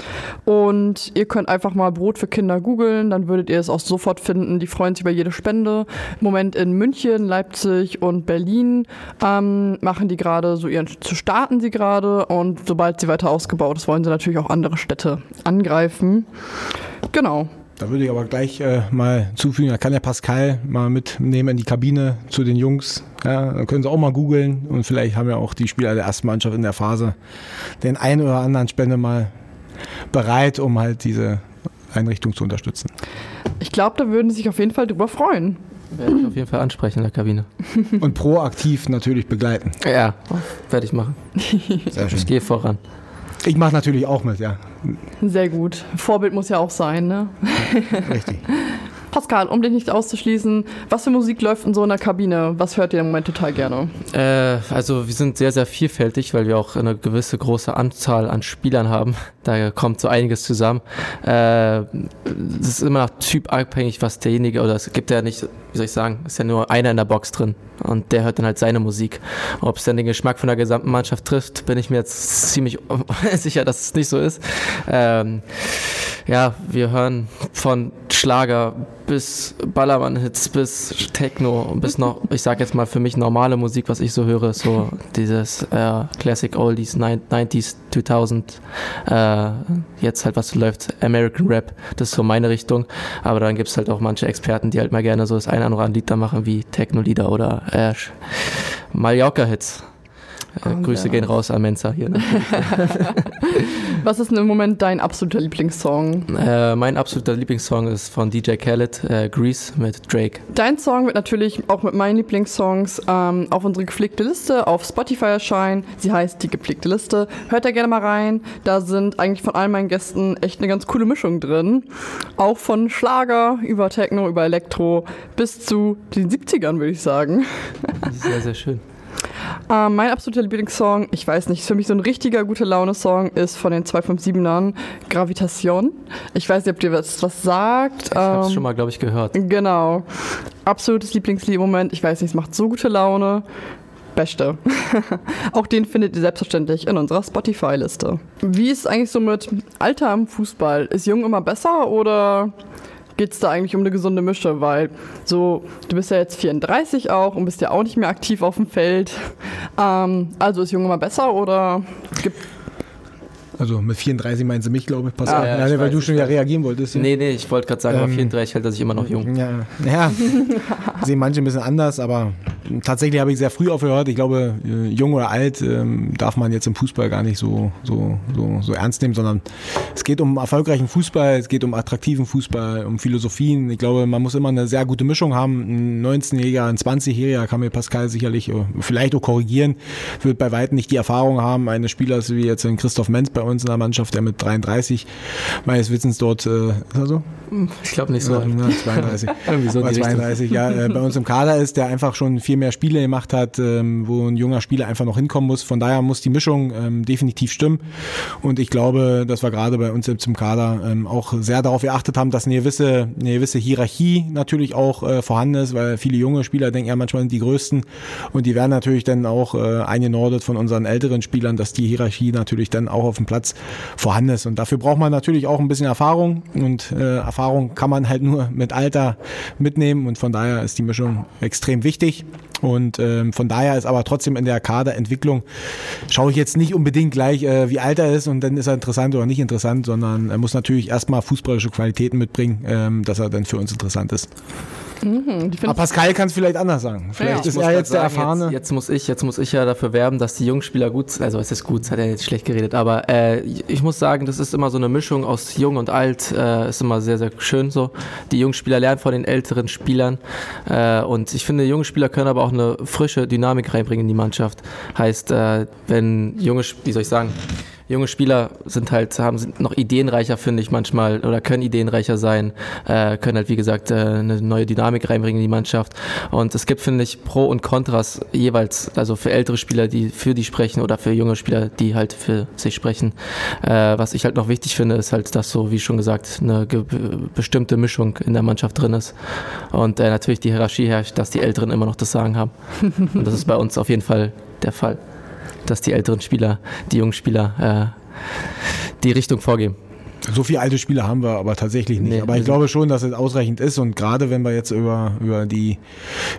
Und ihr könnt einfach mal Brot für Kinder googeln, dann würdet ihr es auch sofort finden. Die freuen sich über jede Spende. Im Moment in München, Leipzig und Berlin ähm, machen die gerade so ihren, zu starten sie gerade und sobald sie weiter ausgebaut ist, wollen sie natürlich auch andere Städte angreifen. Genau. Da würde ich aber gleich äh, mal zufügen, da kann der Pascal mal mitnehmen in die Kabine zu den Jungs. Ja, dann können sie auch mal googeln und vielleicht haben ja auch die Spieler der ersten Mannschaft in der Phase den einen oder anderen Spende mal bereit, um halt diese Einrichtung zu unterstützen. Ich glaube, da würden sie sich auf jeden Fall drüber freuen. Werde ich auf jeden Fall ansprechen in der Kabine. Und proaktiv natürlich begleiten. Ja, werde ich machen. Sehr schön. Ich gehe voran. Ich mache natürlich auch mit, ja. Sehr gut. Vorbild muss ja auch sein, ne? Richtig. Pascal, um dich nicht auszuschließen, was für Musik läuft in so einer Kabine? Was hört ihr im Moment total gerne? Äh, also wir sind sehr, sehr vielfältig, weil wir auch eine gewisse große Anzahl an Spielern haben. Da kommt so einiges zusammen. Äh, es ist immer nach Typ abhängig, was derjenige, oder es gibt ja nicht, wie soll ich sagen, ist ja nur einer in der Box drin und der hört dann halt seine Musik. Ob es dann den Geschmack von der gesamten Mannschaft trifft, bin ich mir jetzt ziemlich sicher, dass es nicht so ist. Ähm, ja, wir hören von Schlager bis Ballermann-Hits bis Techno bis noch, ich sag jetzt mal für mich normale Musik, was ich so höre, so dieses äh, Classic Oldies, 90s, 2000, äh, jetzt halt was läuft, American Rap, das ist so meine Richtung, aber dann gibt es halt auch manche Experten, die halt mal gerne so das eine oder andere Lied da machen, wie Techno-Lieder oder äh, Mallorca-Hits. Äh, Grüße gehen raus an Mensa hier. Ne? Was ist denn im Moment dein absoluter Lieblingssong? Äh, mein absoluter Lieblingssong ist von DJ Khaled, äh, Grease mit Drake. Dein Song wird natürlich auch mit meinen Lieblingssongs ähm, auf unsere gepflegte Liste auf Spotify erscheinen. Sie heißt die gepflegte Liste. Hört da gerne mal rein. Da sind eigentlich von all meinen Gästen echt eine ganz coole Mischung drin. Auch von Schlager über Techno, über Elektro bis zu den 70ern, würde ich sagen. Sehr, sehr schön. Ähm, mein absoluter Lieblingssong, ich weiß nicht, ist für mich so ein richtiger gute Laune-Song, ist von den 257ern Gravitation. Ich weiß nicht, ob dir das was sagt. Ich hab's ähm, schon mal, glaube ich, gehört. Genau. Absolutes Lieblingslied im Moment. Ich weiß nicht, es macht so gute Laune. Beste. Auch den findet ihr selbstverständlich in unserer Spotify-Liste. Wie ist es eigentlich so mit Alter im Fußball? Ist jung immer besser oder geht es da eigentlich um eine gesunde Mische, weil so, du bist ja jetzt 34 auch und bist ja auch nicht mehr aktiv auf dem Feld. Ähm, also ist Junge immer besser oder gibt also mit 34 meinen sie mich, glaube ich. Pass ah, auf, ja, ja, weil weiß, du schon ja reagieren wolltest. Ja. Nee, nee, ich wollte gerade sagen, ähm, 34 hält er sich immer noch jung. Ja, ja sehen manche ein bisschen anders, aber tatsächlich habe ich sehr früh aufgehört. Ich glaube, äh, jung oder alt ähm, darf man jetzt im Fußball gar nicht so, so, so, so ernst nehmen, sondern es geht um erfolgreichen Fußball, es geht um attraktiven Fußball, um Philosophien. Ich glaube, man muss immer eine sehr gute Mischung haben. Ein 19-Jähriger, ein 20-Jähriger kann mir Pascal sicherlich äh, vielleicht auch korrigieren, wird bei weitem nicht die Erfahrung haben eines Spielers wie jetzt Christoph Menz bei uns in der Mannschaft, der mit 33 meines Wissens dort, äh, ist er so? Ich glaube nicht so. Ja, 32. Irgendwie so 32, ja, bei uns im Kader ist, der einfach schon viel mehr Spiele gemacht hat, ähm, wo ein junger Spieler einfach noch hinkommen muss. Von daher muss die Mischung ähm, definitiv stimmen. Und ich glaube, dass wir gerade bei uns selbst im Kader ähm, auch sehr darauf geachtet haben, dass eine gewisse, eine gewisse Hierarchie natürlich auch äh, vorhanden ist, weil viele junge Spieler denken ja manchmal sind die größten und die werden natürlich dann auch äh, eingenordet von unseren älteren Spielern, dass die Hierarchie natürlich dann auch auf dem Platz vorhanden ist. Und dafür braucht man natürlich auch ein bisschen Erfahrung und äh, Erfahrung kann man halt nur mit Alter mitnehmen und von daher ist die Mischung extrem wichtig. Und ähm, von daher ist aber trotzdem in der Kaderentwicklung, schaue ich jetzt nicht unbedingt gleich, äh, wie alt er ist und dann ist er interessant oder nicht interessant, sondern er muss natürlich erstmal fußballische Qualitäten mitbringen, ähm, dass er dann für uns interessant ist. Mhm, Aber Pascal kann es vielleicht anders sagen. Vielleicht ja, ist er jetzt der Erfahrene. Jetzt, jetzt, muss ich, jetzt muss ich ja dafür werben, dass die Jungspieler gut sind. Also es ist gut, hat er jetzt schlecht geredet. Aber äh, ich muss sagen, das ist immer so eine Mischung aus Jung und Alt. Äh, ist immer sehr, sehr schön so. Die Jungspieler lernen von den älteren Spielern. Äh, und ich finde, junge Spieler können aber auch eine frische Dynamik reinbringen in die Mannschaft. Heißt, äh, wenn junge, wie soll ich sagen, junge Spieler sind halt, haben sind noch ideenreicher, finde ich manchmal, oder können ideenreicher sein, äh, können halt, wie gesagt, äh, eine neue Dynamik reinbringen in die Mannschaft. Und es gibt, finde ich, Pro und Kontras jeweils, also für ältere Spieler, die für die sprechen oder für junge Spieler, die halt für sich sprechen. Äh, was ich halt noch wichtig finde, ist halt, dass so, wie schon gesagt, eine bestimmte Mischung in der Mannschaft drin ist. Und äh, natürlich die Hierarchie herrscht, dass die Älteren immer noch das Sagen haben. Und das ist bei uns auf jeden Fall der Fall dass die älteren Spieler, die jungen Spieler äh, die Richtung vorgeben. So viele alte Spieler haben wir aber tatsächlich nicht. Nee, aber ich glaube schon, dass es ausreichend ist. Und gerade wenn wir jetzt über, über, die,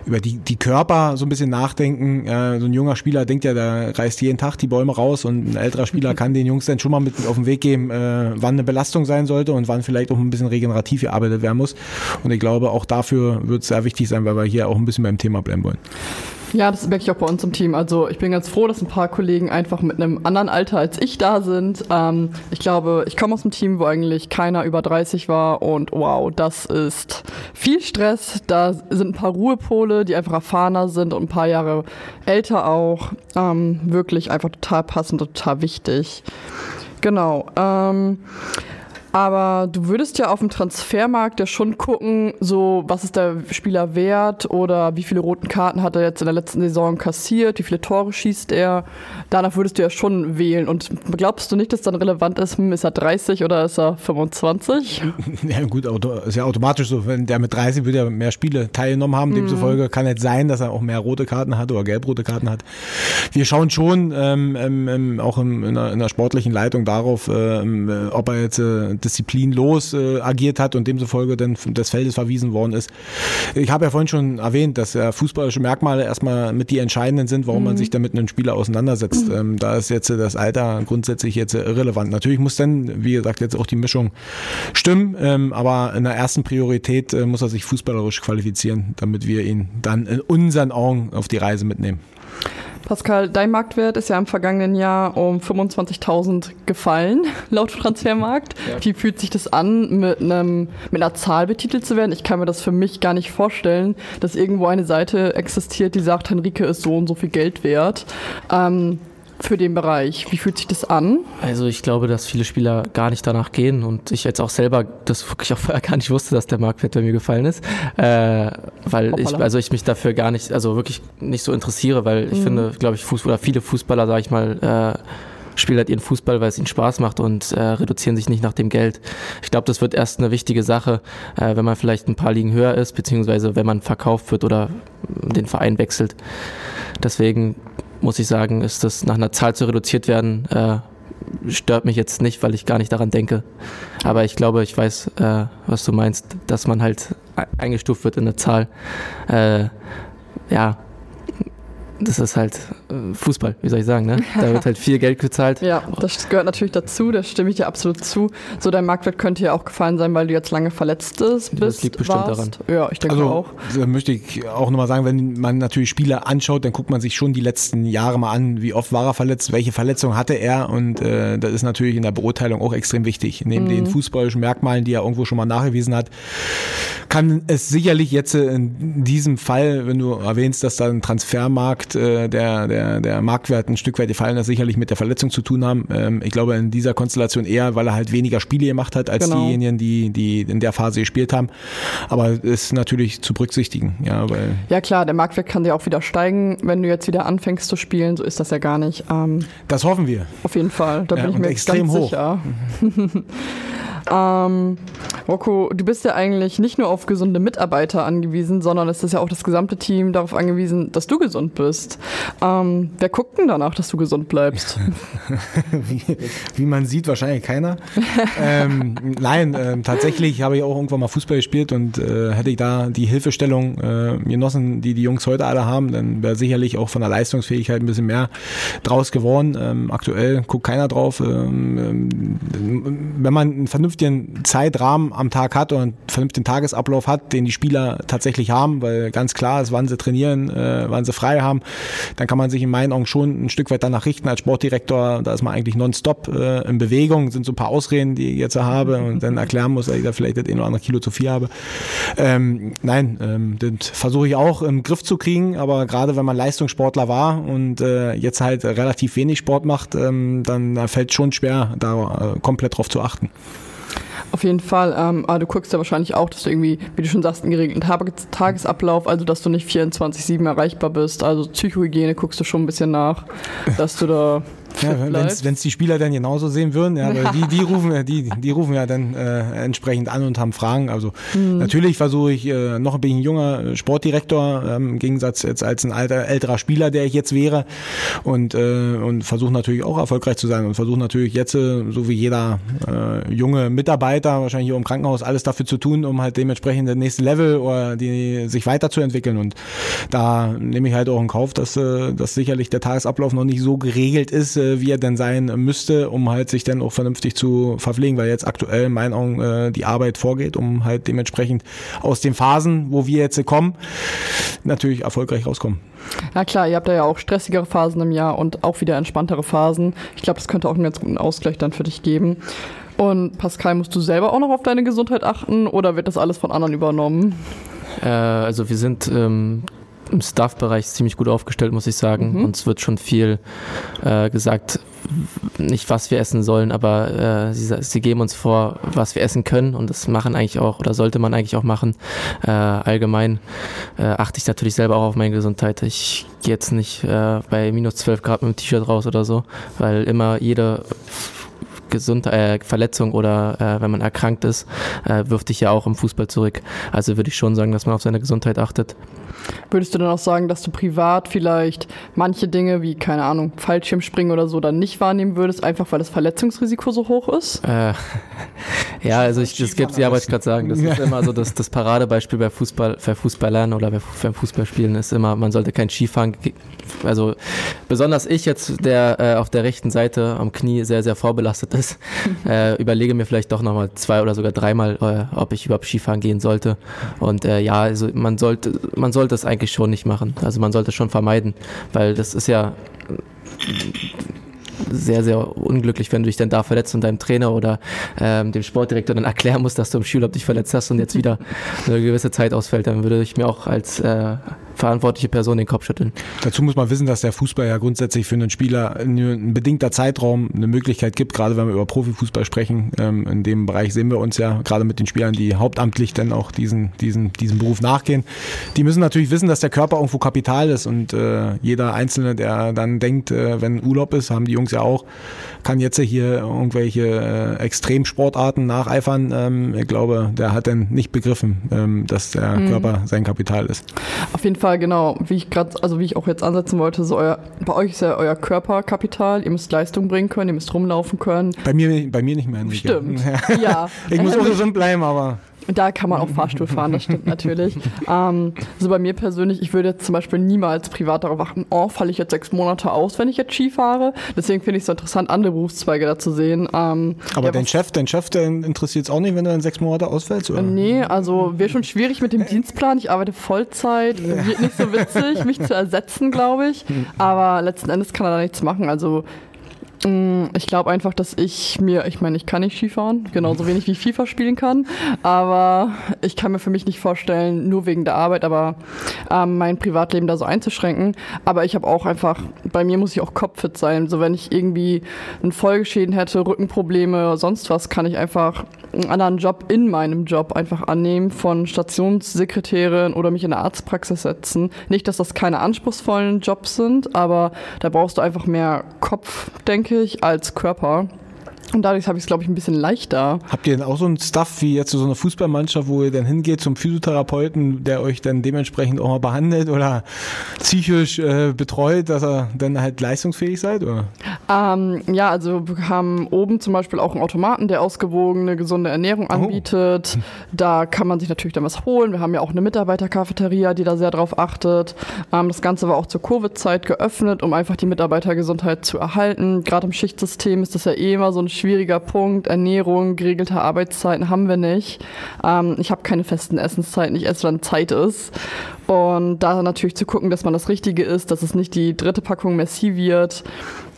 über die, die Körper so ein bisschen nachdenken, äh, so ein junger Spieler denkt ja, der reißt jeden Tag die Bäume raus und ein älterer Spieler kann den Jungs dann schon mal mit auf den Weg geben, äh, wann eine Belastung sein sollte und wann vielleicht auch ein bisschen regenerativ gearbeitet werden muss. Und ich glaube, auch dafür wird es sehr wichtig sein, weil wir hier auch ein bisschen beim Thema bleiben wollen. Ja, das merke ich auch bei uns im Team. Also ich bin ganz froh, dass ein paar Kollegen einfach mit einem anderen Alter als ich da sind. Ähm, ich glaube, ich komme aus einem Team, wo eigentlich keiner über 30 war und wow, das ist viel Stress. Da sind ein paar Ruhepole, die einfach erfahrener sind und ein paar Jahre älter auch. Ähm, wirklich einfach total passend, total wichtig. Genau. Ähm, aber du würdest ja auf dem Transfermarkt ja schon gucken, so was ist der Spieler wert oder wie viele roten Karten hat er jetzt in der letzten Saison kassiert, wie viele Tore schießt er. Danach würdest du ja schon wählen. Und glaubst du nicht, dass dann relevant ist, hm, ist er 30 oder ist er 25? Ja gut, ist ja automatisch so, wenn der mit 30 will ja mehr Spiele teilgenommen haben, demzufolge mhm. kann es sein, dass er auch mehr rote Karten hat oder gelb-rote Karten hat. Wir schauen schon ähm, ähm, ähm auch in, in, einer, in, einer, sportlichen Leitung darauf, ähm, ob er jetzt äh, disziplinlos äh, agiert hat und demzufolge dann des Feldes verwiesen worden ist. Ich habe ja vorhin schon erwähnt, dass ja fußballische Merkmale erstmal mit die entscheidenden sind, warum mhm. man sich damit mit einem Spieler auseinandersetzt. Mhm. Ähm, da ist jetzt das Alter grundsätzlich jetzt irrelevant. Natürlich muss dann, wie gesagt, jetzt auch die Mischung stimmen, ähm, aber in der ersten Priorität äh, muss er sich fußballerisch qualifizieren, damit wir ihn dann in unseren Augen auf die Reise mitnehmen. Pascal, dein Marktwert ist ja im vergangenen Jahr um 25.000 gefallen, laut Transfermarkt. Ja. Wie fühlt sich das an, mit, einem, mit einer Zahl betitelt zu werden? Ich kann mir das für mich gar nicht vorstellen, dass irgendwo eine Seite existiert, die sagt, Henrike ist so und so viel Geld wert. Ähm, für den Bereich. Wie fühlt sich das an? Also ich glaube, dass viele Spieler gar nicht danach gehen und ich jetzt auch selber das wirklich auch vorher gar nicht wusste, dass der Marktwert bei mir gefallen ist, äh, weil Hoppala. ich also ich mich dafür gar nicht, also wirklich nicht so interessiere, weil ich mhm. finde, glaube ich, Fußballer, viele Fußballer, sage ich mal, äh, spielen halt ihren Fußball, weil es ihnen Spaß macht und äh, reduzieren sich nicht nach dem Geld. Ich glaube, das wird erst eine wichtige Sache, äh, wenn man vielleicht ein paar Ligen höher ist, beziehungsweise wenn man verkauft wird oder den Verein wechselt. Deswegen muss ich sagen, ist das nach einer Zahl zu reduziert werden, äh, stört mich jetzt nicht, weil ich gar nicht daran denke. Aber ich glaube, ich weiß, äh, was du meinst, dass man halt eingestuft wird in eine Zahl. Äh, ja, das ist halt äh, Fußball, wie soll ich sagen, ne? Da wird halt viel Geld gezahlt. Ja, das gehört natürlich dazu, da stimme ich dir absolut zu. So, dein Marktwert könnte ja auch gefallen sein, weil du jetzt lange verletzt bist. Das liegt bestimmt warst. daran. Ja, ich denke also, auch. Da möchte ich auch nochmal sagen, wenn man natürlich Spiele anschaut, dann guckt man sich schon die letzten Jahre mal an, wie oft war er verletzt, welche Verletzung hatte er und äh, das ist natürlich in der Beurteilung auch extrem wichtig. Neben mhm. den fußballischen Merkmalen, die er irgendwo schon mal nachgewiesen hat, kann es sicherlich jetzt in diesem Fall, wenn du erwähnst, dass da ein Transfermarkt äh, der der, der Marktwert ein Stück weit gefallen das sicherlich mit der Verletzung zu tun haben. Ähm, ich glaube in dieser Konstellation eher, weil er halt weniger Spiele gemacht hat als genau. diejenigen, die, die in der Phase gespielt haben. Aber ist natürlich zu berücksichtigen. Ja, weil ja klar, der Marktwert kann ja auch wieder steigen, wenn du jetzt wieder anfängst zu spielen. So ist das ja gar nicht. Ähm, das hoffen wir. Auf jeden Fall, da ja, bin ich mir extrem ganz hoch. sicher. Ähm, Rocco, du bist ja eigentlich nicht nur auf gesunde Mitarbeiter angewiesen, sondern es ist ja auch das gesamte Team darauf angewiesen, dass du gesund bist. Ähm, wer guckt denn danach, dass du gesund bleibst? wie, wie, man sieht, wahrscheinlich keiner. ähm, nein, äh, tatsächlich habe ich auch irgendwann mal Fußball gespielt und äh, hätte ich da die Hilfestellung äh, genossen, die die Jungs heute alle haben, dann wäre sicherlich auch von der Leistungsfähigkeit ein bisschen mehr draus geworden. Ähm, aktuell guckt keiner drauf. Ähm, ähm, wenn man einen vernünftigen vernünftigen Zeitrahmen am Tag hat und einen vernünftigen Tagesablauf hat, den die Spieler tatsächlich haben, weil ganz klar ist, wann sie trainieren, äh, wann sie frei haben, dann kann man sich in meinen Augen schon ein Stück weit danach richten. Als Sportdirektor, da ist man eigentlich nonstop äh, in Bewegung, sind so ein paar Ausreden, die ich jetzt habe und dann erklären muss, dass ich da vielleicht das ein oder andere Kilo zu viel habe. Ähm, nein, ähm, das versuche ich auch im Griff zu kriegen, aber gerade wenn man Leistungssportler war und äh, jetzt halt relativ wenig Sport macht, ähm, dann fällt es schon schwer, da äh, komplett drauf zu achten. Auf jeden Fall. Ähm, aber du guckst ja wahrscheinlich auch, dass du irgendwie, wie du schon sagst, einen geregelten Tagesablauf, also dass du nicht 24-7 erreichbar bist. Also Psychohygiene guckst du schon ein bisschen nach, dass du da ja, wenn es die Spieler dann genauso sehen würden, ja, weil die, die rufen, die, die rufen ja dann äh, entsprechend an und haben Fragen. Also mhm. natürlich versuche ich, äh, noch ein junger Sportdirektor, ähm, im Gegensatz jetzt als ein alter, älterer Spieler, der ich jetzt wäre. Und, äh, und versuche natürlich auch erfolgreich zu sein und versuche natürlich jetzt, äh, so wie jeder äh, junge Mitarbeiter, wahrscheinlich hier im Krankenhaus, alles dafür zu tun, um halt dementsprechend das nächste Level oder die sich weiterzuentwickeln. Und da nehme ich halt auch in Kauf, dass, äh, dass sicherlich der Tagesablauf noch nicht so geregelt ist, äh, wie er denn sein müsste, um halt sich dann auch vernünftig zu verpflegen, weil jetzt aktuell in meinen Augen äh, die Arbeit vorgeht, um halt dementsprechend aus den Phasen, wo wir jetzt kommen, natürlich erfolgreich rauskommen. Ja klar, ihr habt da ja auch stressigere Phasen im Jahr und auch wieder entspanntere Phasen. Ich glaube, das könnte auch einen ganz guten Ausgleich dann für dich geben. Und Pascal, musst du selber auch noch auf deine Gesundheit achten oder wird das alles von anderen übernommen? Äh, also wir sind ähm, im Staff-Bereich ziemlich gut aufgestellt, muss ich sagen. Mhm. Uns wird schon viel äh, gesagt, nicht was wir essen sollen, aber äh, sie, sie, geben uns vor, was wir essen können und das machen eigentlich auch oder sollte man eigentlich auch machen. Äh, allgemein äh, achte ich natürlich selber auch auf meine Gesundheit. Ich gehe jetzt nicht äh, bei minus 12 Grad mit dem T-Shirt raus oder so, weil immer jede Gesund äh, Verletzung oder äh, wenn man erkrankt ist, äh, wirft dich ja auch im Fußball zurück. Also würde ich schon sagen, dass man auf seine Gesundheit achtet. Würdest du dann auch sagen, dass du privat vielleicht manche Dinge wie, keine Ahnung, Fallschirmspringen oder so dann nicht wahrnehmen würdest, einfach weil das Verletzungsrisiko so hoch ist? Äh, ja, also ich, das gibt ja, wollte ich gerade sagen, das ist immer so das, das Paradebeispiel bei Fußball, bei Fußballern oder bei, beim Fußballspielen ist immer, man sollte kein Skifahren, also besonders ich jetzt, der äh, auf der rechten Seite am Knie sehr, sehr vorbelastet ist, äh, überlege mir vielleicht doch nochmal zwei oder sogar dreimal, äh, ob ich überhaupt Skifahren gehen sollte. Und äh, ja, also man sollte, man sollte es eigentlich schon nicht machen. Also man sollte es schon vermeiden, weil das ist ja sehr, sehr unglücklich, wenn du dich dann da verletzt und deinem Trainer oder ähm, dem Sportdirektor dann erklären musst, dass du im Schulurlaub dich verletzt hast und jetzt wieder eine gewisse Zeit ausfällt, dann würde ich mir auch als äh, verantwortliche Person den Kopf schütteln. Dazu muss man wissen, dass der Fußball ja grundsätzlich für einen Spieler ein bedingter Zeitraum eine Möglichkeit gibt, gerade wenn wir über Profifußball sprechen. Ähm, in dem Bereich sehen wir uns ja gerade mit den Spielern, die hauptamtlich dann auch diesen, diesen, diesem Beruf nachgehen. Die müssen natürlich wissen, dass der Körper irgendwo Kapital ist und äh, jeder Einzelne, der dann denkt, äh, wenn Urlaub ist, haben die Jungs ja auch, kann jetzt hier irgendwelche äh, Extremsportarten nacheifern. Ähm, ich glaube, der hat dann nicht begriffen, ähm, dass der mhm. Körper sein Kapital ist. Auf jeden Fall, genau. Wie ich gerade, also wie ich auch jetzt ansetzen wollte, so euer, bei euch ist ja euer Körperkapital. Ihr müsst Leistung bringen können, ihr müsst rumlaufen können. Bei mir, bei mir nicht mehr. Stimmt. Ja. ich muss auch gesund bleiben, aber. Da kann man auch Fahrstuhl fahren, das stimmt natürlich. Ähm, also bei mir persönlich, ich würde jetzt zum Beispiel niemals privat darauf achten, oh, falle ich jetzt sechs Monate aus, wenn ich jetzt Ski fahre. Deswegen finde ich es so interessant, andere Berufszweige da zu sehen. Ähm, Aber ja, dein Chef, dein Chef, der interessiert es auch nicht, wenn du in sechs Monate ausfällst? Oder? Nee, also wäre schon schwierig mit dem Dienstplan. Ich arbeite Vollzeit, wird nicht so witzig, mich zu ersetzen, glaube ich. Aber letzten Endes kann er da nichts machen. Also ich glaube einfach, dass ich mir, ich meine, ich kann nicht Skifahren, genauso wenig wie FIFA spielen kann, aber ich kann mir für mich nicht vorstellen, nur wegen der Arbeit, aber ähm, mein Privatleben da so einzuschränken. Aber ich habe auch einfach, bei mir muss ich auch kopffit sein. So wenn ich irgendwie einen Folgeschäden hätte, Rückenprobleme, sonst was, kann ich einfach einen anderen Job in meinem Job einfach annehmen, von Stationssekretärin oder mich in eine Arztpraxis setzen. Nicht, dass das keine anspruchsvollen Jobs sind, aber da brauchst du einfach mehr Kopf, denke ich, als Körper. Und dadurch habe ich es, glaube ich, ein bisschen leichter. Habt ihr denn auch so einen Stuff wie jetzt so eine Fußballmannschaft, wo ihr dann hingeht zum Physiotherapeuten, der euch dann dementsprechend auch mal behandelt oder psychisch äh, betreut, dass ihr dann halt leistungsfähig seid? Oder? Ähm, ja, also wir haben oben zum Beispiel auch einen Automaten, der ausgewogene, gesunde Ernährung oh. anbietet. Oh. Da kann man sich natürlich dann was holen. Wir haben ja auch eine Mitarbeitercafeteria, die da sehr drauf achtet. Ähm, das Ganze war auch zur Covid-Zeit geöffnet, um einfach die Mitarbeitergesundheit zu erhalten. Gerade im Schichtsystem ist das ja eh immer so ein schwieriger Punkt. Ernährung, geregelte Arbeitszeiten haben wir nicht. Ähm, ich habe keine festen Essenszeiten. Ich esse, wann Zeit ist. Und da natürlich zu gucken, dass man das Richtige ist, dass es nicht die dritte Packung Messi wird.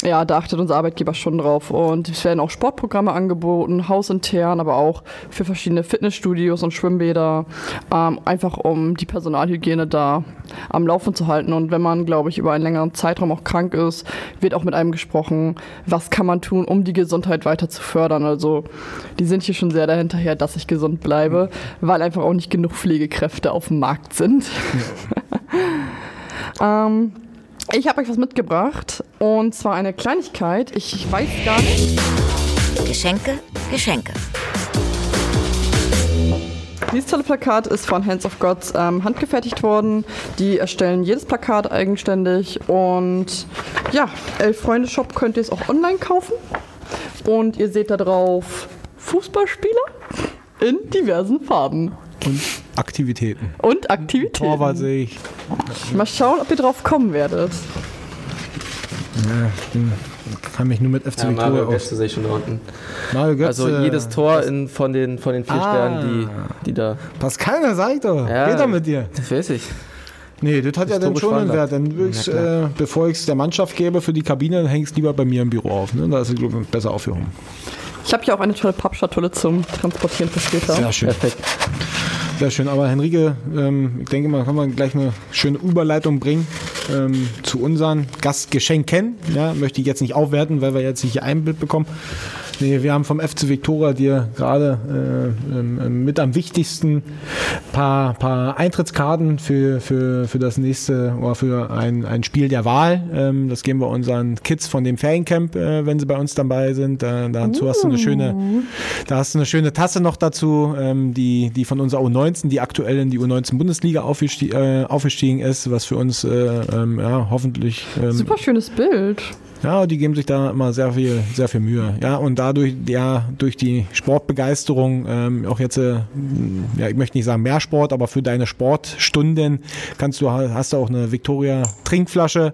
Ja, da achtet unser Arbeitgeber schon drauf. Und es werden auch Sportprogramme angeboten, hausintern, aber auch für verschiedene Fitnessstudios und Schwimmbäder, ähm, einfach um die Personalhygiene da am Laufen zu halten. Und wenn man, glaube ich, über einen längeren Zeitraum auch krank ist, wird auch mit einem gesprochen, was kann man tun, um die Gesundheit weiter zu fördern. Also die sind hier schon sehr dahinterher, dass ich gesund bleibe, weil einfach auch nicht genug Pflegekräfte auf dem Markt sind. ähm, ich habe euch was mitgebracht und zwar eine Kleinigkeit. Ich weiß gar nicht. Geschenke, Geschenke. Dieses tolle Plakat ist von Hands of Gods ähm, handgefertigt worden. Die erstellen jedes Plakat eigenständig und ja, Elf Freunde Shop könnt ihr es auch online kaufen. Und ihr seht da drauf Fußballspieler in diversen Farben. Und Aktivitäten. Und Aktivitäten. Torwart sehe ich. Mal schauen, ob ihr drauf kommen werdet. Ja, ich bin, kann mich nur mit FC ja, Victoria Mario Götze sehe ich schon da unten. Mario Götze. Also jedes Tor in, von, den, von den vier ah, Sternen, die, die da... Pascal, sag doch. Ja, Geht doch mit dir. Das weiß ich. Nee, das hat das ja dann schon einen Wert. Dann ich, äh, bevor ich es der Mannschaft gebe für die Kabine, dann hänge ich es lieber bei mir im Büro auf. Ne? Da ist es besser aufgehoben. Ich habe hier auch eine tolle Pappschatulle zum Transportieren für später. Sehr schön. Perfekt. Sehr schön. Aber Henrike, ähm, ich denke mal, kann man gleich eine schöne Überleitung bringen ähm, zu unseren Gastgeschenken. Ja, möchte ich jetzt nicht aufwerten, weil wir jetzt nicht hier ein Bild bekommen. Nee, wir haben vom FC Viktoria dir gerade äh, ähm, mit am wichtigsten paar, paar Eintrittskarten für, für, für das nächste oder für ein, ein Spiel der Wahl. Ähm, das geben wir unseren Kids von dem Feriencamp, äh, wenn sie bei uns dabei sind. Da, dazu uh. hast du eine schöne, da hast du eine schöne Tasse noch dazu, ähm, die, die von unserer U19, die aktuell in die U19 Bundesliga aufgestie äh, aufgestiegen ist, was für uns äh, ähm, ja, hoffentlich. Ähm, Super schönes Bild. Ja, die geben sich da immer sehr viel, sehr viel Mühe. Ja, und dadurch, ja, durch die Sportbegeisterung, ähm, auch jetzt, äh, ja, ich möchte nicht sagen mehr Sport, aber für deine Sportstunden kannst du, hast du auch eine Victoria Trinkflasche,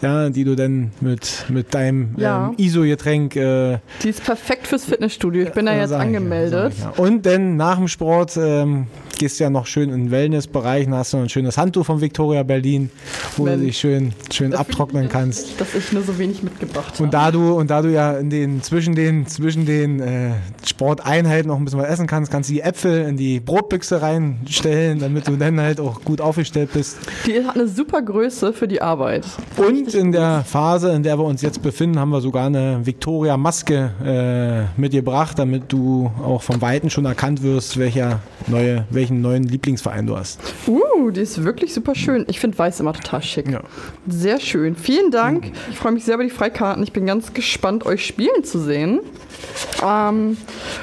ja, die du dann mit, mit deinem ja. ähm, ISO-Getränk. Äh, die ist perfekt fürs Fitnessstudio. Ich bin da jetzt angemeldet. Ich, ja. Und dann nach dem Sport ähm, gehst du ja noch schön in den Wellnessbereich, hast du ein schönes Handtuch von Victoria Berlin, wo Mensch, du dich schön, schön abtrocknen kannst. Dass ich nur so wenig mitgebracht und da du Und da du ja in den, zwischen den, zwischen den äh, Sporteinheiten noch ein bisschen was essen kannst, kannst du die Äpfel in die Brotbüchse reinstellen, damit du dann halt auch gut aufgestellt bist. Die hat eine super Größe für die Arbeit. Und in der Phase, in der wir uns jetzt befinden, haben wir sogar eine Victoria-Maske äh, mitgebracht, damit du auch vom Weiten schon erkannt wirst, welcher neue, welchen neuen Lieblingsverein du hast. Uh, die ist wirklich super schön. Ich finde weiß immer total schick. Ja. Sehr schön. Vielen Dank. Ich freue mich sehr über die Freikarten. Ich bin ganz gespannt, euch spielen zu sehen. Ähm,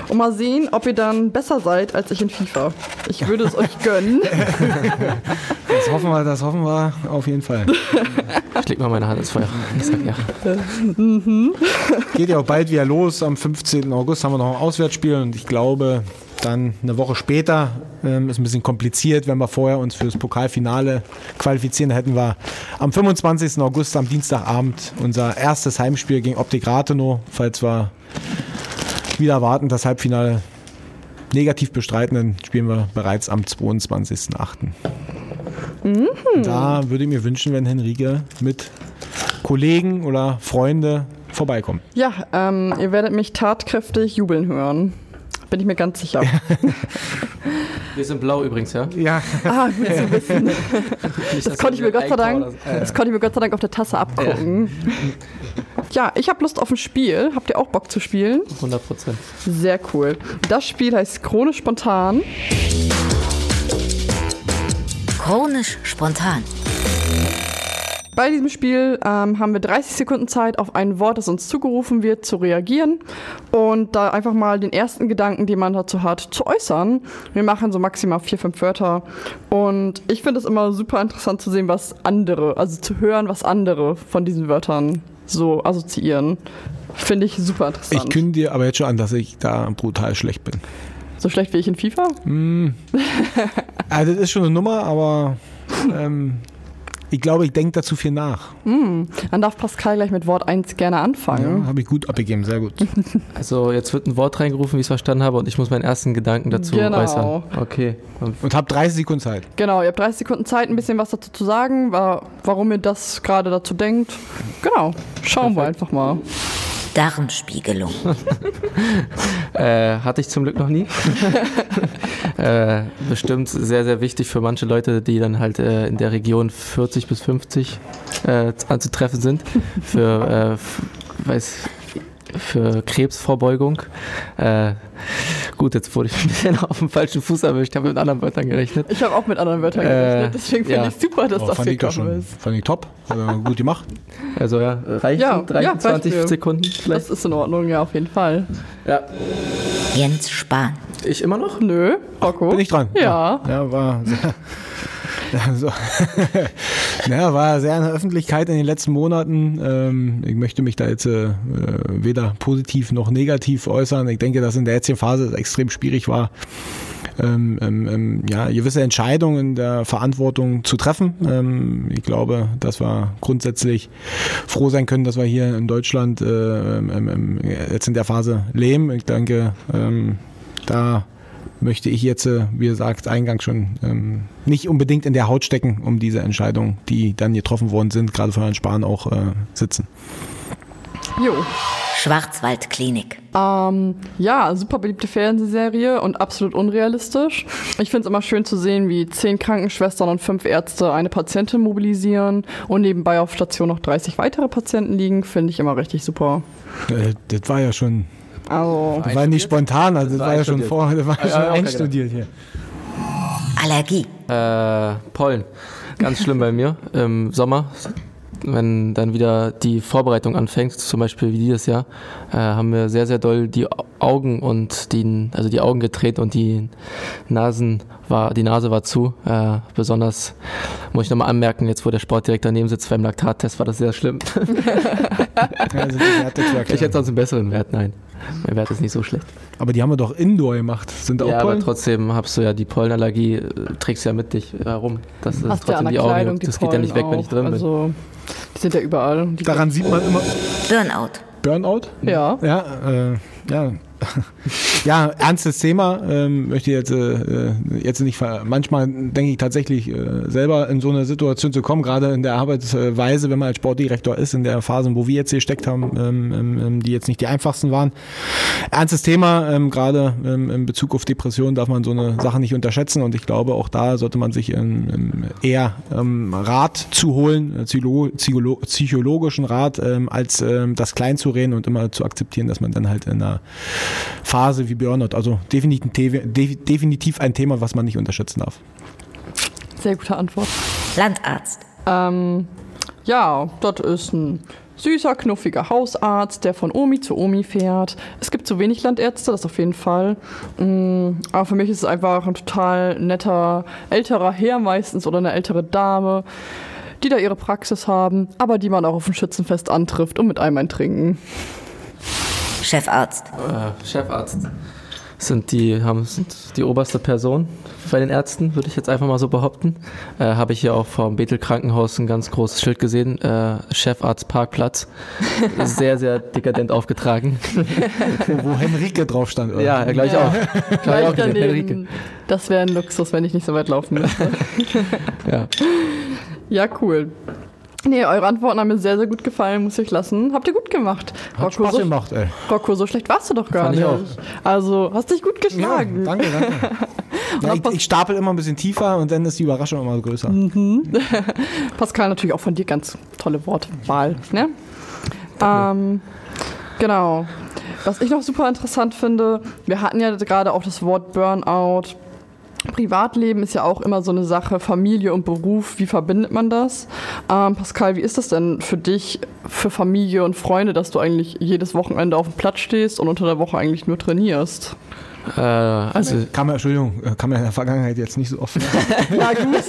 und mal sehen, ob ihr dann besser seid als ich in FIFA. Ich würde es euch gönnen. Das hoffen wir, das hoffen wir auf jeden Fall. Ich leg mal meine Hand ins Feuer. Ich sag ja. Mhm. Geht ja auch bald wieder los. Am 15. August haben wir noch ein Auswärtsspiel und ich glaube, dann eine Woche später ähm, ist ein bisschen kompliziert, wenn wir vorher uns für das Pokalfinale qualifizieren, hätten wir am 25. August am Dienstagabend unser erstes Heimspiel gegen Optik Rathenow, falls wir wieder warten, das Halbfinale negativ bestreiten, dann spielen wir bereits am 22.08. Mhm. Da würde ich mir wünschen, wenn Henrike mit Kollegen oder Freunde vorbeikommt. Ja, ähm, ihr werdet mich tatkräftig jubeln hören. Bin ich mir ganz sicher. Wir sind blau übrigens, ja? Ja. Ah, gut zu wissen. Das, das konnte ich mir Gott sei Dank, das konnte ich mir Gott sei Dank auf der Tasse abgucken. Ja, ich habe Lust auf ein Spiel. Habt ihr auch Bock zu spielen? 100 Prozent. Sehr cool. Das Spiel heißt Chronisch Spontan. Chronisch Spontan. Bei diesem Spiel ähm, haben wir 30 Sekunden Zeit, auf ein Wort, das uns zugerufen wird, zu reagieren und da einfach mal den ersten Gedanken, den man dazu hat, zu äußern. Wir machen so maximal vier, fünf Wörter und ich finde es immer super interessant zu sehen, was andere, also zu hören, was andere von diesen Wörtern so assoziieren. Finde ich super interessant. Ich kündige dir aber jetzt schon an, dass ich da brutal schlecht bin. So schlecht wie ich in FIFA? Mm. also das ist schon eine Nummer, aber ähm, ich glaube, ich denke dazu viel nach. Mm, dann darf Pascal gleich mit Wort 1 gerne anfangen. Ja, habe ich gut abgegeben, sehr gut. Also jetzt wird ein Wort reingerufen, wie ich es verstanden habe, und ich muss meinen ersten Gedanken dazu genau. äußern. Okay. Und habe 30 Sekunden Zeit. Genau, ihr habt 30 Sekunden Zeit, ein bisschen was dazu zu sagen, warum ihr das gerade dazu denkt. Genau, schauen Perfekt. wir einfach mal. Darmspiegelung. äh, hatte ich zum Glück noch nie. äh, bestimmt sehr, sehr wichtig für manche Leute, die dann halt äh, in der Region 40 bis 50 äh, anzutreffen sind. Für, äh, weiß, für Krebsvorbeugung. Äh, gut, jetzt wurde ich ein bisschen auf dem falschen Fuß erwischt. Ich habe mit anderen Wörtern gerechnet. Ich habe auch mit anderen Wörtern gerechnet. Äh, Deswegen finde ja. ich super, dass oh, das gekommen ist. Fand ich top. Also gut gemacht. Also ja, reicht ja, 23 ja, Sekunden vielleicht. Das ist in Ordnung, ja, auf jeden Fall. Ja. Jens Spahn. Ich immer noch? Nö, Rocco. Bin ich dran? Ja. Ja, war sehr also, naja, war sehr in der Öffentlichkeit in den letzten Monaten. Ähm, ich möchte mich da jetzt äh, weder positiv noch negativ äußern. Ich denke, dass in der jetzigen Phase extrem schwierig war, ähm, ähm, ähm, ja, gewisse Entscheidungen in der Verantwortung zu treffen. Ähm, ich glaube, dass wir grundsätzlich froh sein können, dass wir hier in Deutschland äh, ähm, jetzt in der Phase leben. Ich denke, da möchte ich jetzt, äh, wie gesagt, eingangs schon ähm, nicht unbedingt in der Haut stecken, um diese Entscheidungen, die dann getroffen worden sind, gerade von Herrn Spahn auch äh, sitzen. Jo. Schwarzwaldklinik. Ähm, ja, super beliebte Fernsehserie und absolut unrealistisch. Ich finde es immer schön zu sehen, wie zehn Krankenschwestern und fünf Ärzte eine Patientin mobilisieren und nebenbei auf Station noch 30 weitere Patienten liegen. Finde ich immer richtig super. Äh, das war ja schon Also, Das war nicht spontan, also das war war ja schon einstudiert. vor, das war Ja, schon ja, okay, einstudiert hier. Allergie. Äh, Pollen. Ganz schlimm bei mir im Sommer. Wenn dann wieder die Vorbereitung anfängt, zum Beispiel wie dieses Jahr, äh, haben wir sehr, sehr doll die Augen und die, also die Augen gedreht und die Nasen war, die Nase war zu. Äh, besonders muss ich nochmal anmerken, jetzt wo der Sportdirektor neben sitzt beim Laktattest, war das sehr schlimm. Also. Ich hätte sonst einen besseren Wert, nein. Mein Wert ist nicht so schlecht. aber die haben wir doch Indoor gemacht. Sind da auch Ja, aber Pollen? trotzdem hast du ja die Pollenallergie, äh, trägst ja mit dich herum. Das ist hast du ja trotzdem der die Augen. Kleidung die Das geht ja nicht weg, Pollen wenn ich drin auch. bin. Also, die sind ja überall. Die Daran sieht man immer Burnout. Burnout. Ja. Ja, äh, ja. ja, ernstes Thema. Ähm, möchte jetzt, äh, jetzt nicht. Manchmal denke ich tatsächlich äh, selber in so eine Situation zu kommen, gerade in der Arbeitsweise, wenn man als Sportdirektor ist, in der Phase, wo wir jetzt hier steckt haben, ähm, ähm, ähm, die jetzt nicht die einfachsten waren. Ernstes Thema, ähm, gerade ähm, in Bezug auf Depressionen darf man so eine Sache nicht unterschätzen und ich glaube, auch da sollte man sich ähm, ähm, eher ähm, Rat zu holen, äh, Psycholo psychologischen Rat, ähm, als ähm, das klein zu reden und immer zu akzeptieren, dass man dann halt in einer Phase wie Burnout, also definitiv, de- definitiv ein Thema, was man nicht unterschätzen darf. Sehr gute Antwort. Landarzt. Ähm, ja, das ist ein süßer, knuffiger Hausarzt, der von Omi zu Omi fährt. Es gibt zu wenig Landärzte, das auf jeden Fall. Mm, aber für mich ist es einfach ein total netter, älterer Herr meistens oder eine ältere Dame, die da ihre Praxis haben, aber die man auch auf dem Schützenfest antrifft und mit einem ein Trinken. Chefarzt. Äh, Chefarzt sind die, haben, sind die oberste Person bei den Ärzten, würde ich jetzt einfach mal so behaupten. Äh, Habe ich hier auch vom Bethel Krankenhaus ein ganz großes Schild gesehen. Äh, Chefarzt Parkplatz. Sehr, sehr dekadent aufgetragen. Wo, wo Henrike drauf stand. Oder? Ja, gleich Ja. auch. Gleich auch gesehen, Henrike. Das wäre ein Luxus, wenn ich nicht so weit laufen müsste. Ja. Ja, cool. Nee, eure Antworten haben mir sehr, sehr gut gefallen, muss ich lassen. Habt ihr gut gemacht. Hat Rocco, Spaß so, gemacht, ey. Rocco, so schlecht warst du doch gar Fand ich nicht. auch. Also, hast dich gut Ja, geschlagen. danke, danke. Ja, ich, ich stapel immer ein bisschen tiefer und dann ist die Überraschung immer größer. Pascal, natürlich auch von dir ganz tolle Wortwahl. Ne? Ähm, genau. Was ich noch super interessant finde, wir hatten ja gerade auch das Wort Burnout. Privatleben ist ja auch immer so eine Sache, Familie und Beruf, wie verbindet man das? Ähm, Pascal, wie ist das denn für dich, für Familie und Freunde, dass du eigentlich jedes Wochenende auf dem Platz stehst und unter der Woche eigentlich nur trainierst? Äh, also, Kam mir, Entschuldigung, äh, kam mir in der Vergangenheit jetzt nicht so oft. Ja gut,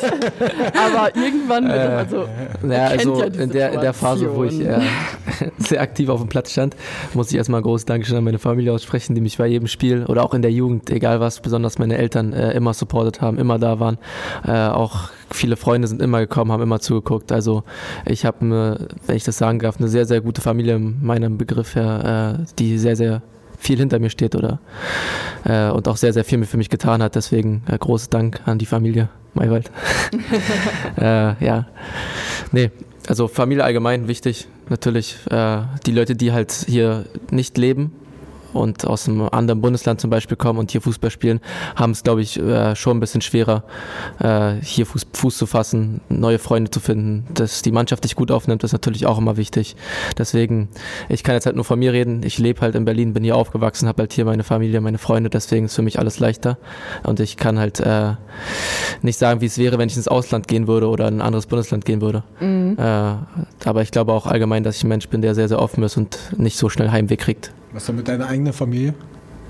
aber irgendwann wird das, also Ja, also ja in, der, in der Phase, wo ich äh, sehr aktiv auf dem Platz stand, muss ich erstmal ein großes Dankeschön an meine Familie aussprechen, die mich bei jedem Spiel oder auch in der Jugend, egal was, besonders meine Eltern, äh, immer supportet haben, immer da waren. Äh, auch viele Freunde sind immer gekommen, haben immer zugeguckt. Also ich habe, eine, wenn ich das sagen darf, eine sehr, sehr gute Familie in meinem Begriff her, äh, die sehr, sehr viel hinter mir steht oder äh, und auch sehr, sehr viel für mich getan hat. Deswegen äh, großes Dank an die Familie Maywald. äh, ja, nee, also Familie allgemein wichtig, natürlich. Äh, die Leute, die halt hier nicht leben und aus einem anderen Bundesland zum Beispiel kommen und hier Fußball spielen, haben es, glaube ich, äh, schon ein bisschen schwerer, äh, hier Fuß, Fuß zu fassen, neue Freunde zu finden. Dass die Mannschaft dich gut aufnimmt, ist natürlich auch immer wichtig. Deswegen, ich kann jetzt halt nur von mir reden. Ich lebe halt in Berlin, bin hier aufgewachsen, habe halt hier meine Familie, meine Freunde. Deswegen ist für mich alles leichter. Und ich kann halt äh, nicht sagen, wie es wäre, wenn ich ins Ausland gehen würde oder in ein anderes Bundesland gehen würde. Äh, aber ich glaube auch allgemein, dass ich ein Mensch bin, der sehr, sehr offen ist und nicht so schnell Heimweh kriegt. Was denn mit deiner eigenen Familie?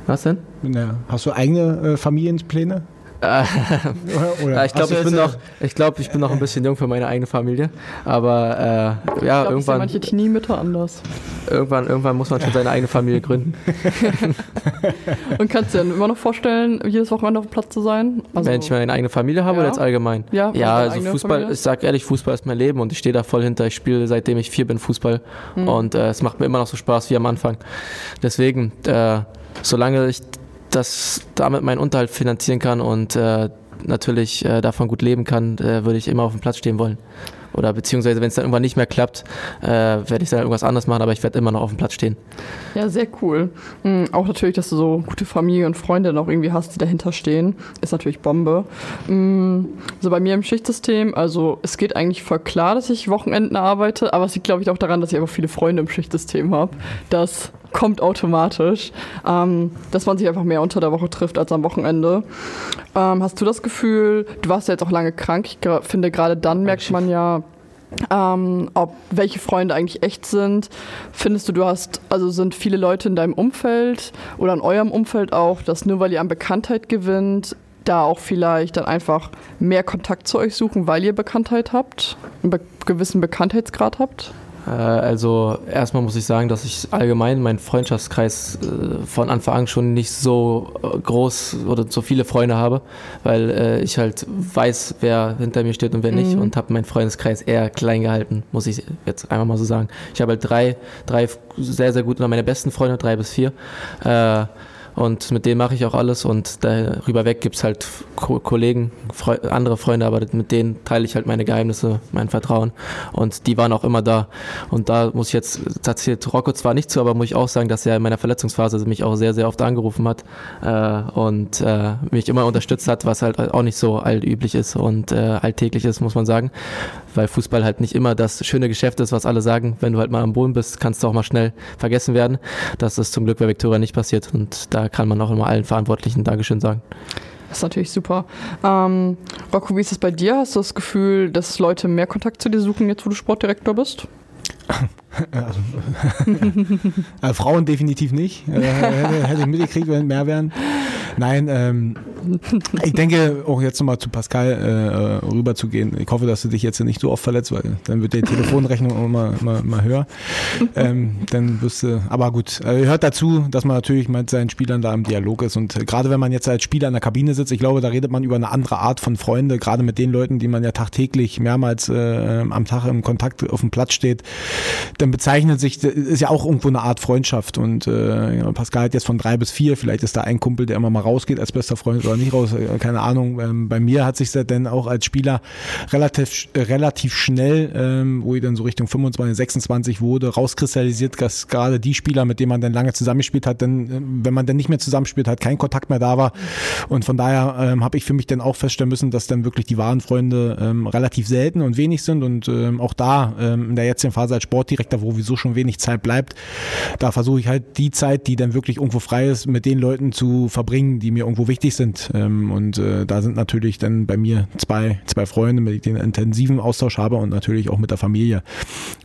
Was denn? Ja. Hast du eigene äh, Familienpläne? Ich glaube, ich, bin noch, ich, glaub, ich bin noch ein bisschen jung für meine eigene Familie. Aber äh, ja, ja irgendwann, manche Teenie-Mütter anders. irgendwann, irgendwann muss man schon seine eigene Familie gründen. Und kannst du dir dann immer noch vorstellen, jedes Wochenende auf dem Platz zu sein? Also, Wenn ich meine eigene Familie habe Ja. oder jetzt allgemein? Ja, ja also Fußball, Familie. ich sag ehrlich, Fußball ist mein Leben und ich stehe da voll hinter. Ich spiele seitdem ich vier bin Fußball Hm. und äh, es macht mir immer noch so Spaß wie am Anfang. Deswegen, äh, solange ich das damit meinen Unterhalt finanzieren kann und äh, natürlich äh, davon gut leben kann, äh, würde ich immer auf dem Platz stehen wollen. Oder beziehungsweise, wenn es dann irgendwann nicht mehr klappt, äh, werde ich dann irgendwas anderes machen, aber ich werde immer noch auf dem Platz stehen. ja, sehr cool. Mhm, auch natürlich, dass du so gute Familie und Freunde noch irgendwie hast, die dahinter stehen, ist natürlich Bombe. Mhm, so bei mir im Schichtsystem, also es geht eigentlich voll klar, dass ich Wochenenden arbeite, aber es liegt, glaube ich, auch daran, dass ich einfach viele Freunde im Schichtsystem habe, dass kommt automatisch, ähm, dass man sich einfach mehr unter der Woche trifft als am Wochenende. Ähm, hast du das Gefühl, du warst ja jetzt auch lange krank, ich finde gerade dann merkt man ja, ähm, ob welche Freunde eigentlich echt sind. Findest du, du hast, also sind viele Leute in deinem Umfeld oder in eurem Umfeld auch, dass nur weil ihr an Bekanntheit gewinnt, da auch vielleicht dann einfach mehr Kontakt zu euch suchen, weil ihr Bekanntheit habt, einen be gewissen Bekanntheitsgrad habt? Äh, also erstmal muss ich sagen, dass ich allgemein meinen Freundschaftskreis äh, von Anfang an schon nicht so äh, groß oder so viele Freunde habe, weil ich halt weiß, wer hinter mir steht und wer nicht mhm. und habe meinen Freundeskreis eher klein gehalten, muss ich jetzt einfach mal so sagen. Ich habe halt drei, drei sehr, sehr gute, meine besten Freunde, drei bis vier. Und mit denen mache ich auch alles und darüber weg gibt es halt Ko Kollegen, Fre andere Freunde, aber mit denen teile ich halt meine Geheimnisse, mein Vertrauen. Und die waren auch immer da. Und da muss ich jetzt, tatsächlich Rocco zwar nicht zu, aber muss ich auch sagen, dass er in meiner Verletzungsphase mich auch sehr, sehr oft angerufen hat äh, und äh, mich immer unterstützt hat, was halt auch nicht so allüblich ist und äh, alltäglich ist, muss man sagen. Weil Fußball halt nicht immer das schöne Geschäft ist, was alle sagen. Wenn du halt mal am Boden bist, kannst du auch mal schnell vergessen werden. Das ist zum Glück bei Viktoria nicht passiert. Und da kann man auch immer allen Verantwortlichen Dankeschön sagen. Das ist natürlich super. Ähm, Rocco, wie ist es bei dir? Hast du das Gefühl, dass Leute mehr Kontakt zu dir suchen, jetzt wo du Sportdirektor bist? Also, äh, Frauen definitiv nicht. Äh, hätte, hätte ich mitgekriegt, wenn mehr wären. Nein, ähm, ich denke auch jetzt nochmal zu Pascal äh, rüber zu gehen. Ich hoffe, dass du dich jetzt nicht so oft verletzt, weil dann wird die Telefonrechnung immer, immer, immer höher. Ähm, dann du, aber gut, äh, gehört dazu, dass man natürlich mit seinen Spielern da im Dialog ist. Und äh, gerade wenn man jetzt als Spieler in der Kabine sitzt, ich glaube, da redet man über eine andere Art von Freunde, gerade mit den Leuten, die man ja tagtäglich mehrmals äh, am Tag im Kontakt auf dem Platz steht, dann bezeichnet sich, ist ja auch irgendwo eine Art Freundschaft. Und äh, Pascal hat jetzt von drei bis vier, vielleicht ist da ein Kumpel, der immer mal rausgeht als bester Freund oder nicht raus, äh, keine Ahnung. Ähm, bei mir hat sich das dann auch als Spieler relativ, relativ schnell, ähm, wo ich dann so Richtung 25, 26 wurde, rauskristallisiert, dass gerade die Spieler, mit denen man dann lange zusammengespielt hat, dann, äh, wenn man dann nicht mehr zusammenspielt hat, kein Kontakt mehr da war. Und von daher ähm, habe ich für mich dann auch feststellen müssen, dass dann wirklich die wahren Freunde ähm, relativ selten und wenig sind. Und ähm, auch da ähm, in der jetzigen Phase als Sportdirektor, wo sowieso schon wenig Zeit bleibt, da versuche ich halt die Zeit, die dann wirklich irgendwo frei ist, mit den Leuten zu verbringen, die mir irgendwo wichtig sind. Ähm, und äh, da sind natürlich dann bei mir zwei, zwei Freunde, mit denen ich einen intensiven Austausch habe und natürlich auch mit der Familie.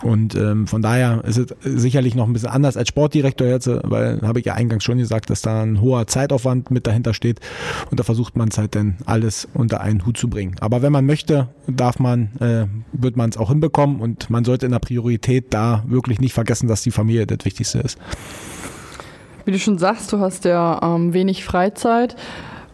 Und ähm, von daher ist es sicherlich noch ein bisschen anders als Sportdirektor jetzt, weil habe ich ja eingangs schon gesagt, dass da ein hoher Zeitaufwand mit dahinter steht und da versucht man es halt dann alles unter einen Hut zu bringen. Aber wenn man möchte, darf man, äh, wird man es auch hinbekommen und man sollte in der Priorität da wirklich nicht vergessen, dass die Familie das Wichtigste ist. Wie du schon sagst, du hast ja ähm, wenig Freizeit.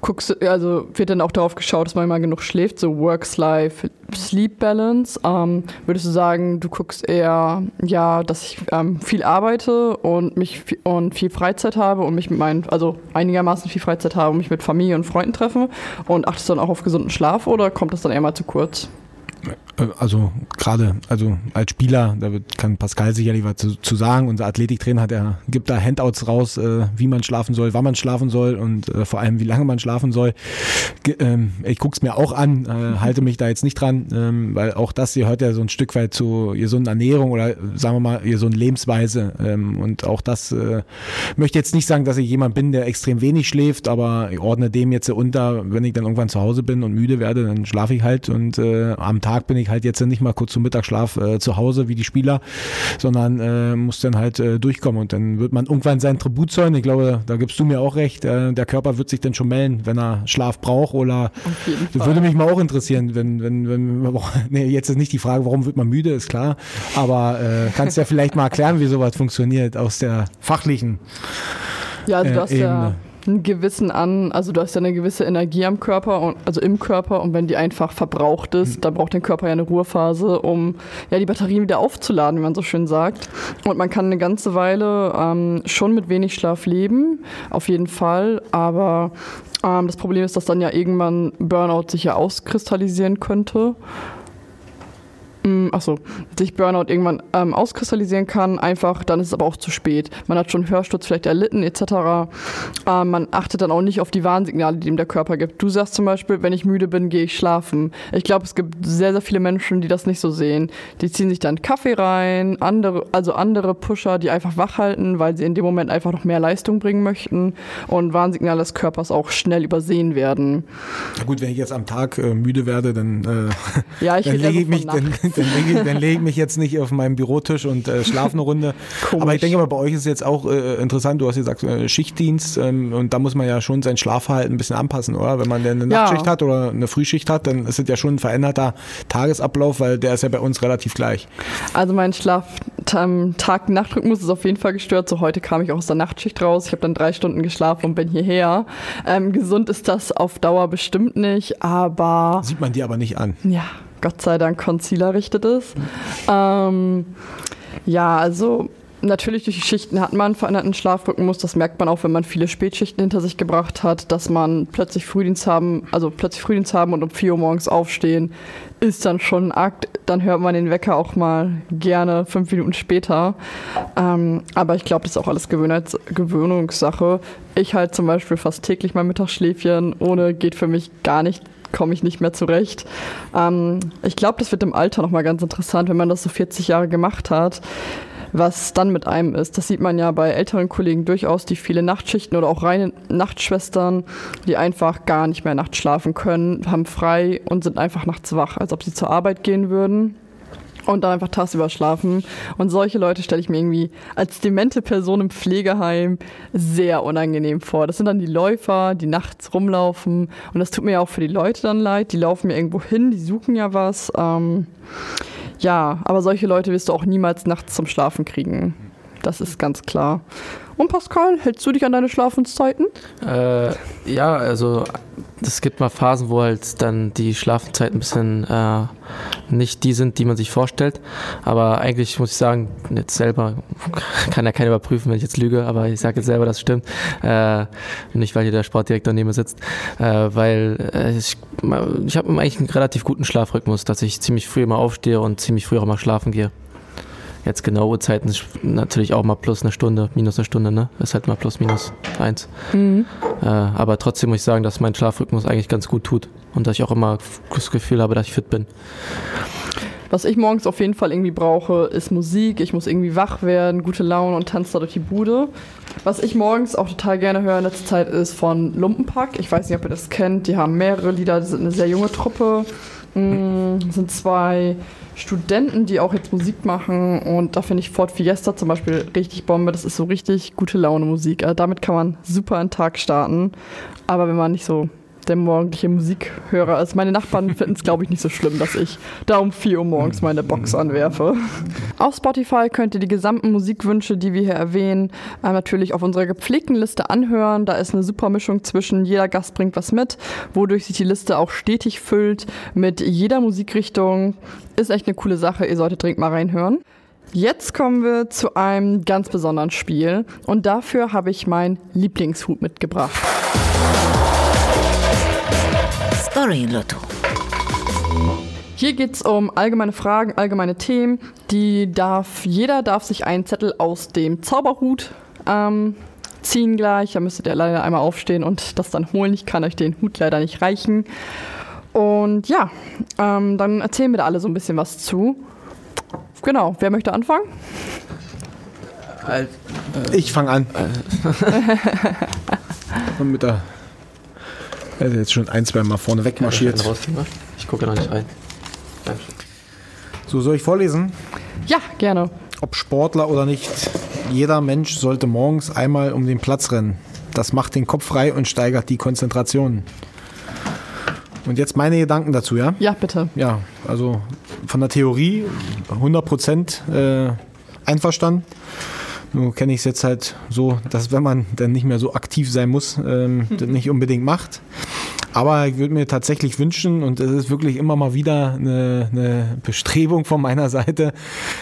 Guckst, also wird dann auch darauf geschaut, dass man immer genug schläft, so Work-Life-Sleep-Balance. Ähm, würdest du sagen, du guckst eher, ja, dass ich ähm, viel arbeite und mich und viel Freizeit habe und mich mit meinen, also einigermaßen viel Freizeit habe und mich mit Familie und Freunden treffe und achtest dann auch auf gesunden Schlaf oder kommt das dann eher mal zu kurz? Äh, also gerade, also als Spieler, da wird, kann Pascal sicherlich was zu, zu sagen. Unser Athletiktrainer hat er gibt da Handouts raus, äh, wie man schlafen soll, wann man schlafen soll und äh, vor allem wie lange man schlafen soll. Ge ähm, ich guck's mir auch an, äh, halte mich da jetzt nicht dran, ähm, weil auch das gehört ja so ein Stück weit zu gesunden Ernährung oder sagen wir mal gesunden Lebensweise. Ähm, und auch das äh, möchte jetzt nicht sagen, dass ich jemand bin, der extrem wenig schläft, aber ich ordne dem jetzt unter, wenn ich dann irgendwann zu Hause bin und müde werde, dann schlafe ich halt und äh, am Tag bin ich halt jetzt nicht mal kurz zum Mittagsschlaf äh, zu Hause wie die Spieler, sondern äh, muss dann halt äh, durchkommen und dann wird man irgendwann seinen Tribut zollen. Ich glaube, da gibst du mir auch recht. Äh, der Körper wird sich dann schon melden, wenn er Schlaf braucht oder das würde mich mal auch interessieren, wenn, wenn, wenn, nee, jetzt ist nicht die Frage, warum wird man müde, ist klar, aber äh, kannst ja vielleicht mal erklären, wie sowas funktioniert aus der fachlichen ja, also du hast ja einen gewissen an, also du hast ja eine gewisse Energie am Körper, und, also im Körper und wenn die einfach verbraucht ist, mhm. dann braucht dein Körper ja eine Ruhephase, um ja die Batterien wieder aufzuladen, wie man so schön sagt. Und man kann eine ganze Weile ähm, schon mit wenig Schlaf leben, auf jeden Fall, aber ähm, das Problem ist, dass dann ja irgendwann Burnout sich ja auskristallisieren könnte. Mm ähm, achso, sich Burnout irgendwann ähm, auskristallisieren kann, einfach, dann ist es aber auch zu spät. Man hat schon Hörsturz vielleicht erlitten etc. Ähm, man achtet dann auch nicht auf die Warnsignale, die ihm der Körper gibt. Du sagst zum Beispiel, wenn ich müde bin, gehe ich schlafen. Ich glaube, es gibt sehr, sehr viele Menschen, die das nicht so sehen. Die ziehen sich dann Kaffee rein, andere, also andere Pusher, die einfach wach halten, weil sie in dem Moment einfach noch mehr Leistung bringen möchten und Warnsignale des Körpers auch schnell übersehen werden. Na gut, wenn ich jetzt am Tag äh, müde werde, dann, äh, ja, ich dann lege ich, mich, dann, dann lege ich, leg ich mich jetzt nicht auf meinem Bürotisch und äh, schlafe eine Runde. Komisch. Aber ich denke mal, bei euch ist es jetzt auch äh, interessant, du hast gesagt, äh, Schichtdienst ähm, und da muss man ja schon sein Schlafverhalten ein bisschen anpassen, oder? Wenn man denn eine Nachtschicht ja. hat oder eine Frühschicht hat, dann ist es ja schon ein veränderter Tagesablauf, weil der ist ja bei uns relativ gleich. Also mein Schlaf-Tag-Nacht-Rhythmus ist auf jeden Fall gestört. So heute kam ich auch aus der Nachtschicht raus. Ich habe dann drei Stunden geschlafen und bin hierher. Ähm, gesund ist das auf Dauer bestimmt nicht, aber. Sieht man dir aber nicht an. Ja, Gott sei Dank Concealer richtet es. Ähm, ja, also natürlich durch die Schichten hat man einen veränderten Schlafrhythmus. Das merkt man auch, wenn man viele Spätschichten hinter sich gebracht hat, dass man plötzlich Frühdienst haben, also plötzlich Frühdienst haben und um 4 Uhr morgens aufstehen, ist dann schon ein Akt. Dann hört man den Wecker auch mal gerne fünf Minuten später. Ähm, aber ich glaube, das ist auch alles Gewöhnheits Gewöhnungssache. Ich halt zum Beispiel fast täglich mein Mittagsschläfchen. Ohne geht für mich gar nicht komme ich nicht mehr zurecht. Ähm, ich glaube, das wird im Alter nochmal ganz interessant, wenn man das so 40 Jahre gemacht hat was dann mit einem ist. Das sieht man ja bei älteren Kollegen durchaus, die viele Nachtschichten oder auch reine Nachtschwestern, die einfach gar nicht mehr nachts schlafen können, haben frei und sind einfach nachts wach, als ob sie zur Arbeit gehen würden und dann einfach tagsüber schlafen. Und solche Leute stelle ich mir irgendwie als demente Person im Pflegeheim sehr unangenehm vor. Das sind dann die Läufer, die nachts rumlaufen. Und das tut mir ja auch für die Leute dann leid. Die laufen mir irgendwo hin, die suchen ja was. Ähm, ja, aber solche Leute wirst du auch niemals nachts zum Schlafen kriegen. Das ist ganz klar. Und Pascal, hältst du dich an deine Schlafenszeiten? Äh, ja, also es gibt mal Phasen, wo halt dann die Schlafenzeiten ein bisschen äh, nicht die sind, die man sich vorstellt. Aber eigentlich muss ich sagen, jetzt selber kann ja keiner überprüfen, wenn ich jetzt lüge, aber ich sage jetzt selber, das stimmt. Äh, nicht, weil hier der Sportdirektor neben mir sitzt, äh, weil äh, ich, ich habe eigentlich einen relativ guten Schlafrhythmus, dass ich ziemlich früh immer aufstehe und ziemlich früh auch mal schlafen gehe. Jetzt genaue Zeiten ist natürlich auch mal plus eine Stunde, minus eine Stunde, ne? Ist halt mal plus minus eins. Mhm. Äh, aber trotzdem muss ich sagen, dass mein Schlafrhythmus eigentlich ganz gut tut und dass ich auch immer das Gefühl habe, dass ich fit bin. Was ich morgens auf jeden Fall irgendwie brauche, ist Musik. Ich muss irgendwie wach werden, gute Laune und tanze da durch die Bude. Was ich morgens auch total gerne höre in letzter Zeit ist von Lumpenpack. Ich weiß nicht, ob ihr das kennt. Die haben mehrere Lieder, die sind eine sehr junge Truppe. Mm, sind zwei Studenten, die auch jetzt Musik machen und da finde ich Ford Fiesta zum Beispiel richtig Bombe. Das ist so richtig gute Laune Musik. Also damit kann man super einen Tag starten. Aber wenn man nicht so der morgendliche Musikhörer ist. Meine Nachbarn finden es, glaube ich, nicht so schlimm, dass ich da um 4 Uhr morgens meine Box anwerfe. Auf Spotify könnt ihr die gesamten Musikwünsche, die wir hier erwähnen, äh, natürlich auf unserer gepflegten Liste anhören. Da ist eine super Mischung zwischen jeder Gast bringt was mit, wodurch sich die Liste auch stetig füllt mit jeder Musikrichtung. Ist echt eine coole Sache. Ihr solltet dringend mal reinhören. Jetzt kommen wir zu einem ganz besonderen Spiel und dafür habe ich meinen Lieblingshut mitgebracht. Story Lotto. Hier geht es um allgemeine Fragen, allgemeine Themen. Die darf, jeder darf sich einen Zettel aus dem Zauberhut ähm, ziehen gleich. Da müsstet ihr leider einmal aufstehen und das dann holen. Ich kann euch den Hut leider nicht reichen. Und ja, ähm, dann erzählen wir da alle so ein bisschen was zu. Genau, wer möchte anfangen? Ich fange an. mit der er ist jetzt schon ein, zwei Mal vorne wegmarschiert. Ich gucke noch nicht rein. So, soll ich vorlesen? Ja, gerne. Ob Sportler oder nicht, jeder Mensch sollte morgens einmal um den Platz rennen. Das macht den Kopf frei und steigert die Konzentration. Und jetzt meine Gedanken dazu, ja? Ja, bitte. Ja, also von der Theorie 100% äh, einverstanden. Nur kenne ich es jetzt halt so, dass wenn man dann nicht mehr so aktiv sein muss, ähm, das nicht unbedingt macht. Aber ich würde mir tatsächlich wünschen, und es ist wirklich immer mal wieder eine, eine Bestrebung von meiner Seite,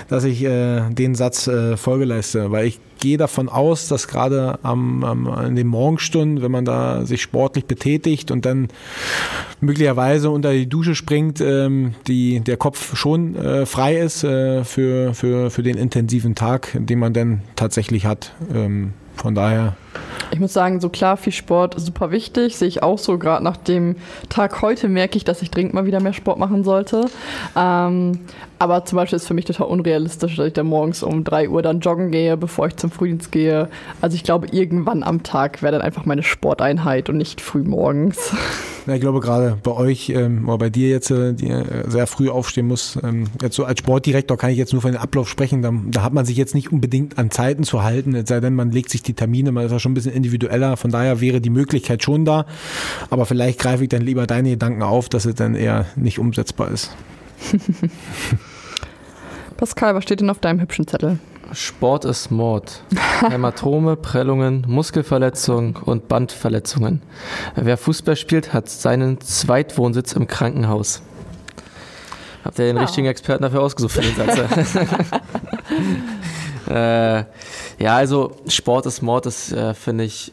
dass ich äh, den Satz äh, Folge leiste, weil ich gehe davon aus, dass gerade am, am, in den Morgenstunden, wenn man da sich sportlich betätigt und dann möglicherweise unter die Dusche springt, ähm, die, der Kopf schon äh, frei ist äh, für, für, für den intensiven Tag, den man dann tatsächlich hat. Ähm, von daher. Ich muss sagen, so klar, viel Sport ist super wichtig. Sehe ich auch so. Gerade nach dem Tag heute merke ich, dass ich dringend mal wieder mehr Sport machen sollte. Ähm, aber zum Beispiel ist für mich total unrealistisch, dass ich dann morgens um 3 Uhr dann joggen gehe, bevor ich zum Frühdienst gehe. Also ich glaube, irgendwann am Tag wäre dann einfach meine Sporteinheit und nicht früh morgens. Ja, ich glaube gerade bei euch ähm, oder bei dir jetzt, äh, die äh, sehr früh aufstehen muss, ähm, jetzt so als Sportdirektor kann ich jetzt nur von den Ablauf sprechen, da, da hat man sich jetzt nicht unbedingt an Zeiten zu halten, es sei denn, man legt sich die Termine, man ist schon ein bisschen individueller, von daher wäre die Möglichkeit schon da, aber vielleicht greife ich dann lieber deine Gedanken auf, dass es dann eher nicht umsetzbar ist. Pascal, was steht denn auf deinem hübschen Zettel? Sport ist Mord. Hämatome, Prellungen, Muskelverletzungen und Bandverletzungen. Wer Fußball spielt, hat seinen Zweitwohnsitz im Krankenhaus. Habt ihr den ja. richtigen Experten dafür ausgesucht für den Satz? äh, ja, also Sport ist Mord, das äh, finde ich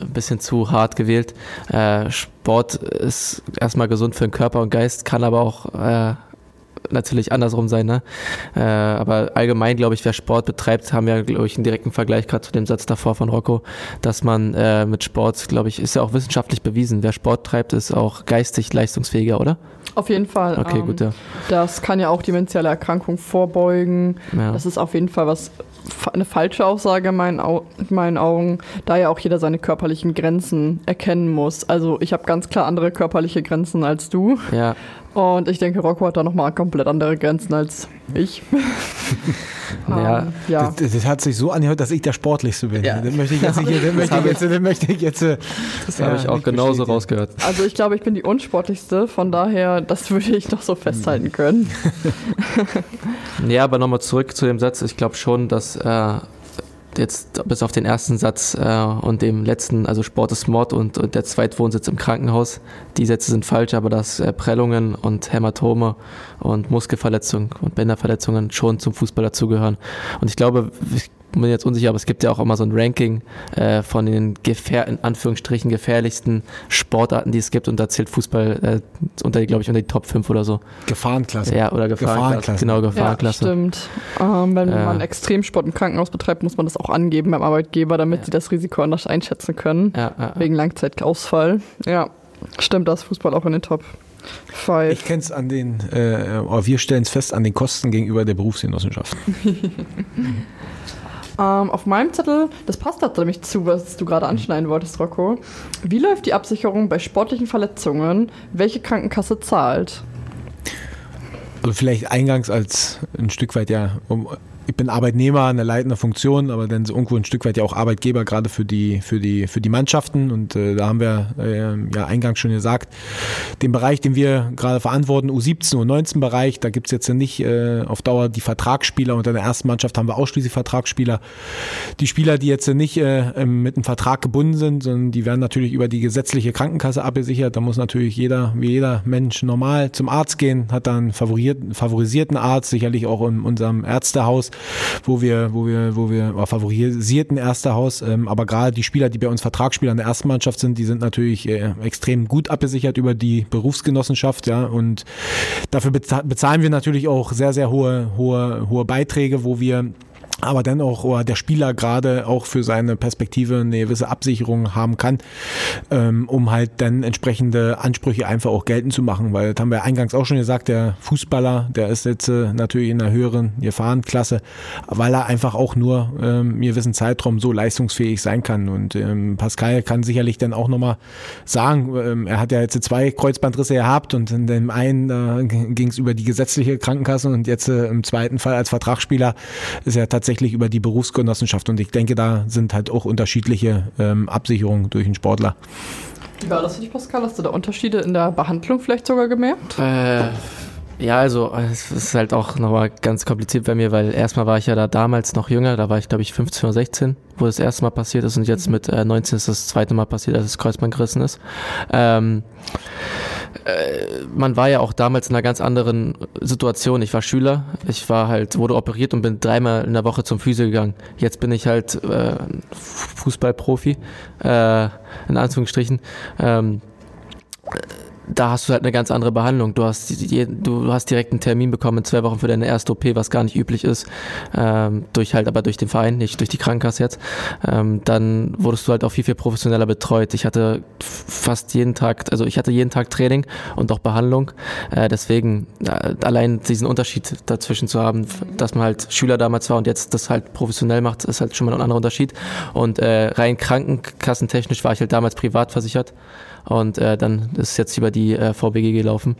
ein bisschen zu hart gewählt. Äh, Sport ist erstmal gesund für den Körper und Geist, kann aber auch äh, natürlich andersrum sein. Ne? Äh, aber allgemein, glaube ich, wer Sport betreibt, haben wir, glaube ich, einen direkten Vergleich gerade zu dem Satz davor von Rocco, dass man äh, mit Sport, glaube ich, ist ja auch wissenschaftlich bewiesen. Wer Sport treibt, ist auch geistig leistungsfähiger, oder? Auf jeden Fall. Okay, ähm, gut, ja. Das kann ja auch dementielle Erkrankungen vorbeugen. Ja. Das ist auf jeden Fall was eine falsche Aussage in meinen, Au in meinen Augen, da ja auch jeder seine körperlichen Grenzen erkennen muss. Also ich habe ganz klar andere körperliche Grenzen als du. Ja. Und ich denke, Rocco hat da nochmal komplett andere Grenzen als ich. ja. Um, ja. Das, das, hat sich so angehört, dass ich der Sportlichste bin. Ja. Den möchte ich jetzt, nicht, den möchte ich jetzt, den möchte ich jetzt. Das habe ich auch genauso rausgehört. Also ich glaube, ich bin die unsportlichste, von daher, das würde ich doch so festhalten können. ja, aber nochmal zurück zu dem Satz. Ich glaube schon, dass äh, jetzt bis auf den ersten Satz äh, und dem letzten, also Sport ist Mord und, und der Zweitwohnsitz im Krankenhaus, die Sätze sind falsch, aber dass äh, Prellungen und Hämatome und Muskelverletzungen und Bänderverletzungen schon zum Fußball dazugehören. Und ich glaube, ich bin jetzt unsicher, aber es gibt ja auch immer so ein Ranking äh, von den gefähr in Anführungsstrichen gefährlichsten Sportarten, die es gibt und da zählt Fußball äh, unter, glaube ich, unter die Top 5 oder so. Gefahrenklasse. Ja, oder Gefahrenklasse. Gefahrenklasse. Genau, Gefahrenklasse. Ja, stimmt. Ähm, wenn äh, man Extremsport im Krankenhaus betreibt, muss man das auch angeben beim Arbeitgeber, damit ja. sie das Risiko anders einschätzen können. Ja, ja, wegen Langzeitausfall. Ja, stimmt, das Fußball auch in den Top Five. Ich kenne es an den, äh, wir stellen es fest, an den Kosten gegenüber der Berufsgenossenschaft. Ähm, auf meinem Zettel, das passt da nämlich zu, was du gerade anschneiden wolltest, Rocco. Wie läuft die Absicherung bei sportlichen Verletzungen? Welche Krankenkasse zahlt? Also vielleicht eingangs als ein Stück weit ja, um ich bin Arbeitnehmer, eine leitende Funktion, aber dann irgendwo ein Stück weit ja auch Arbeitgeber, gerade für die, für die, für die Mannschaften. Und äh, da haben wir äh, ja eingangs schon gesagt, den Bereich, den wir gerade verantworten, U17, U19 Bereich, da gibt's jetzt nicht äh, auf Dauer die Vertragsspieler. Unter der ersten Mannschaft haben wir ausschließlich Vertragsspieler. Die Spieler, die jetzt nicht äh, mit einem Vertrag gebunden sind, sondern die werden natürlich über die gesetzliche Krankenkasse abgesichert. Da muss natürlich jeder, wie jeder Mensch normal zum Arzt gehen, hat dann favorisierten Arzt, sicherlich auch in unserem Ärztehaus wo wir, wo wir, wo wir favorisierten erster Haus. Ähm, aber gerade die Spieler, die bei uns Vertragsspieler in der ersten Mannschaft sind, die sind natürlich äh, extrem gut abgesichert über die Berufsgenossenschaft, ja. Und dafür bezahlen wir natürlich auch sehr, sehr hohe, hohe, hohe Beiträge, wo wir aber dann auch oder der Spieler gerade auch für seine Perspektive eine gewisse Absicherung haben kann, ähm, um halt dann entsprechende Ansprüche einfach auch geltend zu machen, weil das haben wir eingangs auch schon gesagt, der Fußballer, der ist jetzt äh, natürlich in einer höheren Gefahrenklasse, weil er einfach auch nur ähm, im gewissen Zeitraum so leistungsfähig sein kann. Und ähm, Pascal kann sicherlich dann auch nochmal sagen, ähm, er hat ja jetzt zwei Kreuzbandrisse gehabt und in dem einen äh, ging es über die gesetzliche Krankenkasse und jetzt äh, im zweiten Fall als Vertragsspieler ist er tatsächlich tatsächlich über die Berufsgenossenschaft. Und ich denke, da sind halt auch unterschiedliche ähm, Absicherungen durch einen Sportler. Wie war das für dich, Pascal? Hast du da Unterschiede in der Behandlung vielleicht sogar gemerkt? Äh, Ja, also es ist halt auch nochmal ganz kompliziert bei mir, weil erstmal war ich ja da damals noch jünger, da war ich glaube ich 15 oder 16, wo das erste Mal passiert ist und jetzt mit äh, 19 ist das zweite Mal passiert, dass das Kreuzband gerissen ist. Ähm, äh, man war ja auch damals in einer ganz anderen Situation. Ich war Schüler, ich war halt, wurde operiert und bin dreimal in der Woche zum Physio gegangen. Jetzt bin ich halt äh, Fußballprofi, äh, in Anführungsstrichen. Ähm, da hast du halt eine ganz andere Behandlung. Du hast, du hast direkt einen Termin bekommen in zwei Wochen für deine erste OP, was gar nicht üblich ist, ähm, durch halt aber durch den Verein, nicht durch die Krankenkasse jetzt. Ähm, dann wurdest du halt auch viel, viel professioneller betreut. Ich hatte fast jeden Tag, also ich hatte jeden Tag Training und auch Behandlung. Äh, deswegen äh, allein diesen Unterschied dazwischen zu haben, dass man halt Schüler damals war und jetzt das halt professionell macht, ist halt schon mal ein anderer Unterschied. Und äh, rein krankenkassentechnisch war ich halt damals privat versichert und äh, dann ist jetzt über die äh, VBG gelaufen.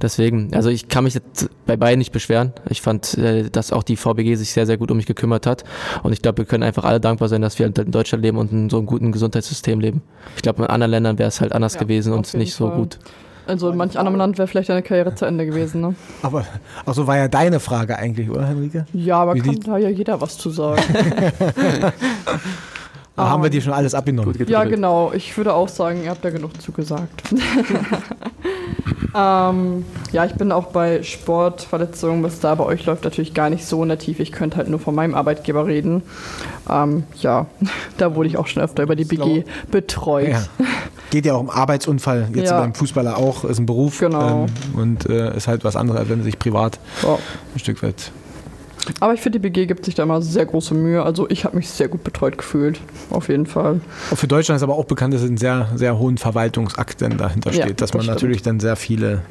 Deswegen, also ich kann mich jetzt bei beiden nicht beschweren. Ich fand, äh, dass auch die VBG sich sehr, sehr gut um mich gekümmert hat und ich glaube, wir können einfach alle dankbar sein, dass wir in Deutschland leben und in so einem guten Gesundheitssystem leben. Ich glaube, in anderen Ländern wäre es halt anders ja, gewesen und nicht Fall. so gut. Also in manch anderem Land wäre vielleicht deine Karriere zu Ende gewesen, ne? Aber also war ja deine Frage eigentlich, oder Henrike? Ja, aber Wie kann da ja jeder was zu sagen. Da haben wir dir schon alles abgenommen. Ja, genau. Ich würde auch sagen, ihr habt da genug zugesagt. ähm, ja, ich bin auch bei Sportverletzungen, was da bei euch läuft, natürlich gar nicht so in der Tiefe. Ich könnte halt nur von meinem Arbeitgeber reden. Ähm, ja, da wurde ich auch schon öfter über die BG betreut. Ja. Geht ja auch um Arbeitsunfall, jetzt ja. beim Fußballer auch, ist ein Beruf. Genau. Ähm, und äh, ist halt was anderes, als wenn er sich privat oh. ein Stück weit aber ich finde, die BG gibt sich da immer sehr große Mühe. Also ich habe mich sehr gut betreut gefühlt, auf jeden Fall. Für Deutschland ist aber auch bekannt, dass es ein sehr, sehr hohen Verwaltungsakt dahinter steht, ja, dass das man stimmt. natürlich dann sehr viele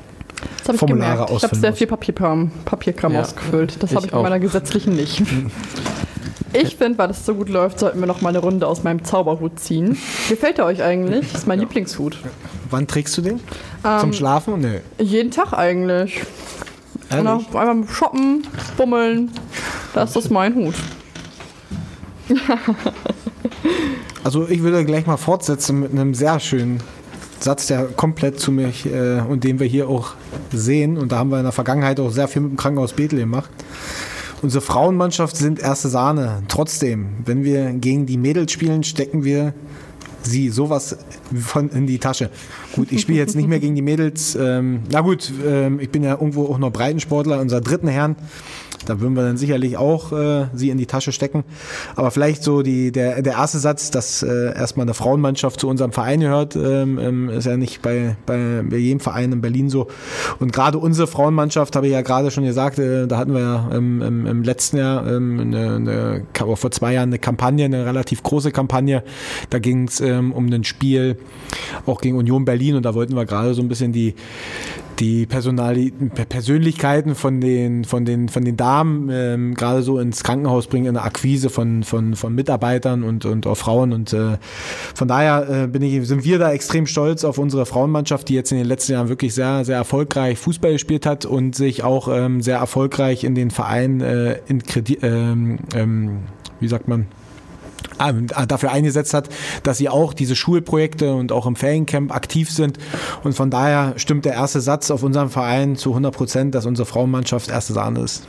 das Formulare ich Ich habe sehr viel Papierkram, Papierkram ja, ausgefüllt. Das habe ich bei meiner gesetzlichen nicht. Ich finde, weil das so gut läuft, sollten wir noch mal eine Runde aus meinem Zauberhut ziehen. Gefällt er euch eigentlich? Das ist mein ja. Lieblingshut. Wann trägst du den? Ähm, Zum Schlafen? Nee. Jeden Tag eigentlich. Genau, einfach shoppen, bummeln. Das ist mein Hut. also ich würde gleich mal fortsetzen mit einem sehr schönen Satz, der komplett zu mich äh, und den wir hier auch sehen. Und da haben wir in der Vergangenheit auch sehr viel mit dem Krankenhaus Bethlehem gemacht. Unsere Frauenmannschaft sind erste Sahne. Trotzdem, wenn wir gegen die Mädels spielen, stecken wir sie sowas von in die Tasche. Gut, ich spiele jetzt nicht mehr gegen die Mädels. Ähm, na gut, ähm, ich bin ja irgendwo auch noch Breitensportler, unser dritten Herrn. Da würden wir dann sicherlich auch äh, sie in die Tasche stecken. Aber vielleicht so die, der, der erste Satz, dass äh, erstmal eine Frauenmannschaft zu unserem Verein gehört, ähm, ähm, ist ja nicht bei, bei, bei jedem Verein in Berlin so. Und gerade unsere Frauenmannschaft, habe ich ja gerade schon gesagt, äh, da hatten wir ja ähm, im, im letzten Jahr, ähm, eine, eine, vor zwei Jahren eine Kampagne, eine relativ große Kampagne. Da ging es ähm, um ein Spiel auch gegen Union Berlin und da wollten wir gerade so ein bisschen die, die Personali Persönlichkeiten von den, von den, von den Damen ähm, gerade so ins Krankenhaus bringen, in der Akquise von, von, von Mitarbeitern und, und auch Frauen. Und äh, von daher äh, bin ich, sind wir da extrem stolz auf unsere Frauenmannschaft, die jetzt in den letzten Jahren wirklich sehr, sehr erfolgreich Fußball gespielt hat und sich auch ähm, sehr erfolgreich in den Verein äh, in ähm, ähm, wie sagt man, dafür eingesetzt hat, dass sie auch diese Schulprojekte und auch im Feriencamp aktiv sind. Und von daher stimmt der erste Satz auf unserem Verein zu 100 Prozent, dass unsere Frauenmannschaft erste Sahne ist.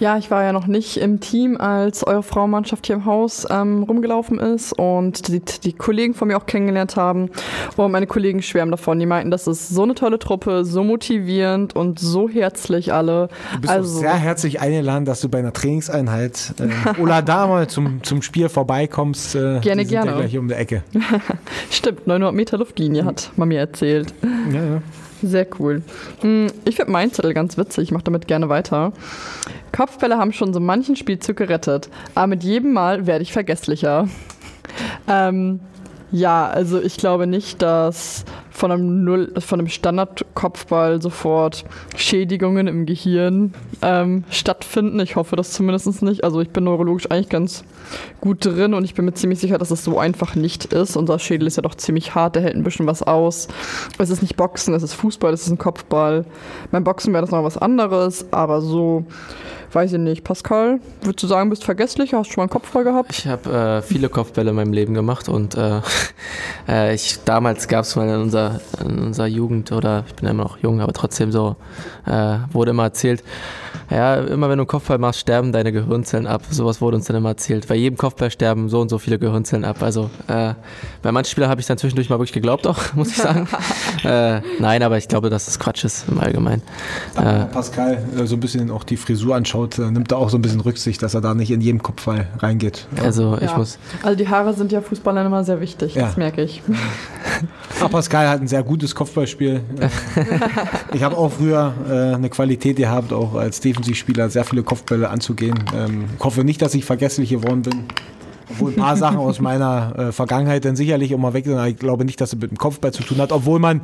Ja, ich war ja noch nicht im Team, als eure Frauenmannschaft hier im Haus ähm, rumgelaufen ist und die, die, Kollegen von mir auch kennengelernt haben. Und meine Kollegen schwärmen davon. Die meinten, das ist so eine tolle Truppe, so motivierend und so herzlich alle. Du bist also, sehr herzlich eingeladen, dass du bei einer Trainingseinheit äh, oder da mal zum, zum Spiel vorbeikommst. Äh, gerne, gerne. Ja gleich um die Ecke. Stimmt, 900 Meter Luftlinie hat man mir erzählt. Ja, ja. Sehr cool. Hm, ich finde meinen Zettel ganz witzig. Ich mache damit gerne weiter. Kopfbälle haben schon so manchen Spielzug gerettet, aber mit jedem Mal werde ich vergesslicher. Ähm, ja, also ich glaube nicht, dass von einem, Null, von einem Standardkopfball sofort Schädigungen im Gehirn ähm, stattfinden. Ich hoffe das zumindest nicht. Also ich bin neurologisch eigentlich ganz gut drin und ich bin mir ziemlich sicher, dass es so einfach nicht ist. Unser Schädel ist ja doch ziemlich hart, der hält ein bisschen was aus. Es ist nicht Boxen, es ist Fußball, es ist ein Kopfball. Beim Boxen wäre das noch was anderes, aber so weiß ich nicht. Pascal, würdest du sagen, bist vergesslich? Hast du schon mal einen Kopfball gehabt? Ich habe äh, viele Kopfbälle in meinem Leben gemacht und äh, äh, ich, damals gab es mal in unserer unserer, in unserer Jugend oder ich bin ja immer noch jung, aber trotzdem so, äh, wurde immer erzählt, ja, immer wenn du einen Kopfball machst, sterben deine Gehirnzellen ab. Sowas wurde uns dann immer erzählt. Bei jedem Kopfball sterben so und so viele Gehirnzellen ab. Also äh, bei manchen Spielern habe ich dann zwischendurch mal wirklich geglaubt auch, muss ich sagen. äh, nein, aber ich glaube, dass das Quatsch ist im Allgemeinen. Äh, Pascal äh, so ein bisschen auch die Frisur anschaut, äh, nimmt da auch so ein bisschen Rücksicht, dass er da nicht in jedem Kopfball reingeht. Ja. Also ich ja. muss. Also die Haare sind ja Fußballern immer sehr wichtig, ja. das merke ich. Aber Pascal hat ein sehr gutes Kopfballspiel. ich habe auch früher äh, eine Qualität gehabt, auch als Defensivspieler sehr viele Kopfbälle anzugehen. Ähm, ich hoffe nicht, dass ich vergesslich geworden bin. Obwohl ein paar Sachen aus meiner äh, Vergangenheit dann sicherlich immer weg sind. Ich glaube nicht, dass es mit dem Kopfball zu tun hat. Obwohl man,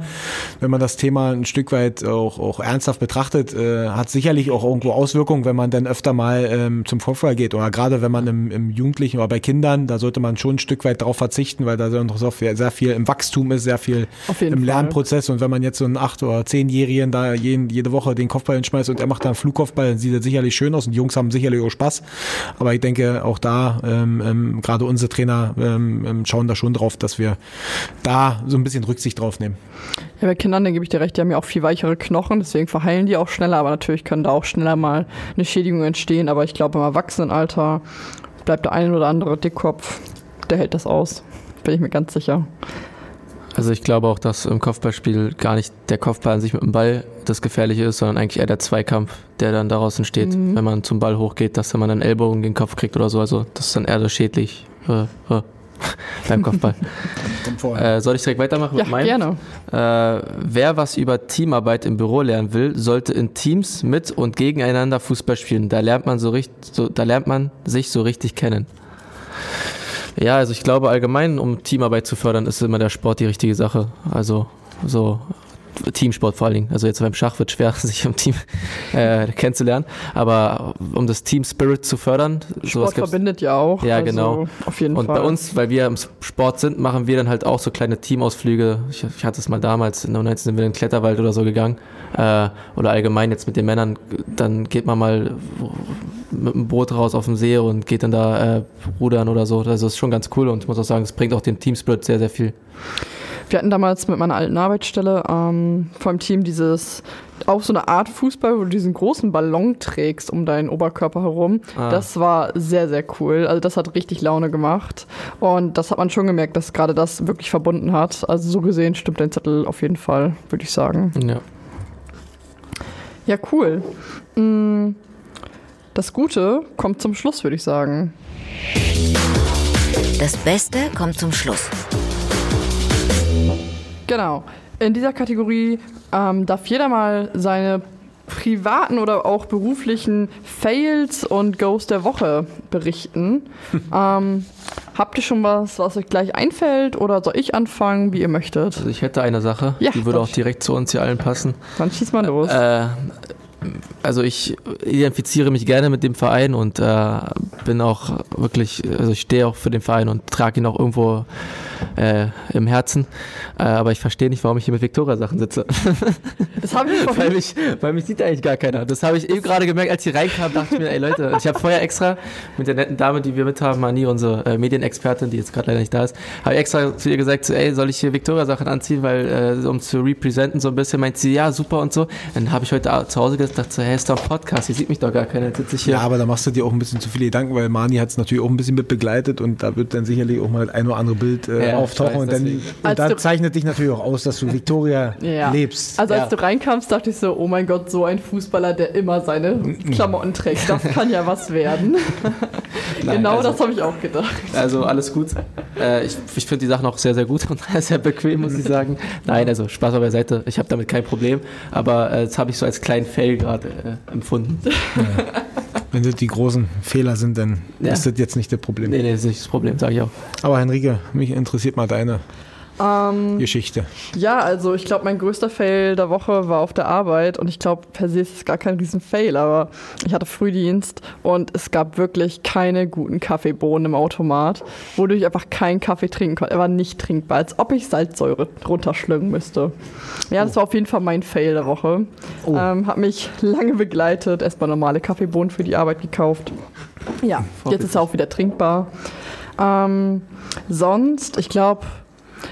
wenn man das Thema ein Stück weit auch, auch ernsthaft betrachtet, äh, hat sicherlich auch irgendwo Auswirkungen, wenn man dann öfter mal ähm, zum Kopfball geht. Oder gerade wenn man im, im Jugendlichen oder bei Kindern, da sollte man schon ein Stück weit darauf verzichten, weil da sehr viel im Wachstum ist, sehr viel im Fall. Lernprozess. Und wenn man jetzt so einen acht- oder zehnjährigen da jeden, jede Woche den Kopfball hinschmeißt und er macht da einen Flugkopfball, dann sieht er sicherlich schön aus und die Jungs haben sicherlich auch Spaß. Aber ich denke, auch da ähm, gerade unsere Trainer ähm, ähm, schauen da schon drauf, dass wir da so ein bisschen Rücksicht drauf nehmen. Ja, bei Kindern, da gebe ich dir recht, die haben ja auch viel weichere Knochen, deswegen verheilen die auch schneller, aber natürlich können da auch schneller mal eine Schädigung entstehen. Aber ich glaube, im Erwachsenenalter bleibt der ein oder andere Dickkopf, der hält das aus. Bin ich mir ganz sicher. Also ich glaube auch, dass im Kopfballspiel gar nicht der Kopfball an sich mit dem Ball das Gefährliche ist, sondern eigentlich eher der Zweikampf, der dann daraus entsteht, mhm. wenn man zum Ball hochgeht, dass man dann Ellbogen gegen den Kopf kriegt oder so. Also das ist dann eher das schädlich äh, äh, beim Kopfball. äh, soll ich direkt weitermachen ja, mit meinem? gerne. Äh, wer was über Teamarbeit im Büro lernen will, sollte in Teams mit und gegeneinander Fußball spielen. Da lernt man so richtig, so, da lernt man sich so richtig kennen. Ja, also ich glaube allgemein, um Teamarbeit zu fördern, ist immer der Sport die richtige Sache. Also so Teamsport vor allen Dingen. Also jetzt beim Schach wird es schwer, sich im Team äh, kennenzulernen. Aber um das Team Spirit zu fördern, Sport verbindet ja auch. Ja, also genau. Auf jeden Und Fall. bei uns, weil wir im Sport sind, machen wir dann halt auch so kleine Teamausflüge. Ich, ich hatte es mal damals, in der 19 sind wir in den Kletterwald oder so gegangen. Äh, oder allgemein jetzt mit den Männern, dann geht man mal mit dem Boot raus auf dem See und geht dann da äh, rudern oder so. Also das ist schon ganz cool und ich muss auch sagen, es bringt auch dem Team Spirit sehr, sehr viel. Wir hatten damals mit meiner alten Arbeitsstelle ähm, vom Team dieses, auch so eine Art Fußball, wo du diesen großen Ballon trägst um deinen Oberkörper herum. Ah. Das war sehr, sehr cool. Also das hat richtig Laune gemacht. Und das hat man schon gemerkt, dass gerade das wirklich verbunden hat. Also so gesehen stimmt dein Zettel auf jeden Fall, würde ich sagen. Ja. Ja, cool. Mm, das Gute kommt zum Schluss, würde ich sagen. Das Beste kommt zum Schluss. Genau. In dieser Kategorie ähm, darf jeder mal seine privaten oder auch beruflichen Fails und Goes der Woche berichten. ähm, habt ihr schon was, was euch gleich einfällt oder soll ich anfangen, wie ihr möchtet? Also ich hätte eine Sache, ja, die würde auch direkt zu uns hier allen passen. Dann schieß mal los. Äh, also ich identifiziere mich gerne mit dem Verein und äh, bin auch wirklich, also ich stehe auch für den Verein und trage ihn auch irgendwo äh, im Herzen. Äh, aber ich verstehe nicht, warum ich hier mit Viktoria-Sachen sitze. Das habe ich weil mich, weil mich sieht eigentlich gar keiner. Das habe ich eben gerade gemerkt, als ich reinkam, dachte ich mir, ey Leute, ich habe vorher extra mit der netten Dame, die wir mit haben, Mani, unsere äh, Medienexpertin, die jetzt gerade leider nicht da ist, habe ich extra zu ihr gesagt, so, ey, soll ich hier Viktoria-Sachen anziehen, weil äh, um zu representen so ein bisschen, meint sie, ja, super und so. Dann habe ich heute zu Hause gedacht, so, hey, ist doch ein Podcast, hier sieht mich doch gar keiner, jetzt sitze ich hier. Ja, aber da machst du dir auch ein bisschen zu viele Gedanken, weil Mani hat es natürlich auch ein bisschen mit begleitet und da wird dann sicherlich auch mal ein oder andere Bild äh, ja, auftauchen und dann und da zeichnet dich natürlich auch aus, dass du Victoria ja. lebst. Also als ja. du reinkamst, dachte ich so, oh mein Gott, so ein Fußballer, der immer seine Klamotten trägt, das kann ja was werden. Nein, genau also, das habe ich auch gedacht. Also alles gut. Äh, ich ich finde die Sachen auch sehr, sehr gut und sehr bequem, muss ich sagen. Nein, also Spaß auf der Seite. Ich habe damit kein Problem, aber äh, das habe ich so als kleinen Fail gerade äh, empfunden. Ja. Wenn das die großen Fehler sind, dann ja. ist das jetzt nicht das Problem. Nee, nee, das ist nicht das Problem, sage ich auch. Aber Henrike, mich interessiert mal deine ähm, Geschichte. Ja, also ich glaube, mein größter Fail der Woche war auf der Arbeit und ich glaube, per se ist es gar kein Riesen-Fail, aber ich hatte Frühdienst und es gab wirklich keine guten Kaffeebohnen im Automat, wodurch ich einfach keinen Kaffee trinken konnte. Er war nicht trinkbar, als ob ich Salzsäure runterschlücken müsste. Ja, oh. das war auf jeden Fall mein Fail der Woche. Oh. Ähm, hat mich lange begleitet, erstmal normale Kaffeebohnen für die Arbeit gekauft. Ja, jetzt ist er auch wieder trinkbar. Ähm, sonst, ich glaube,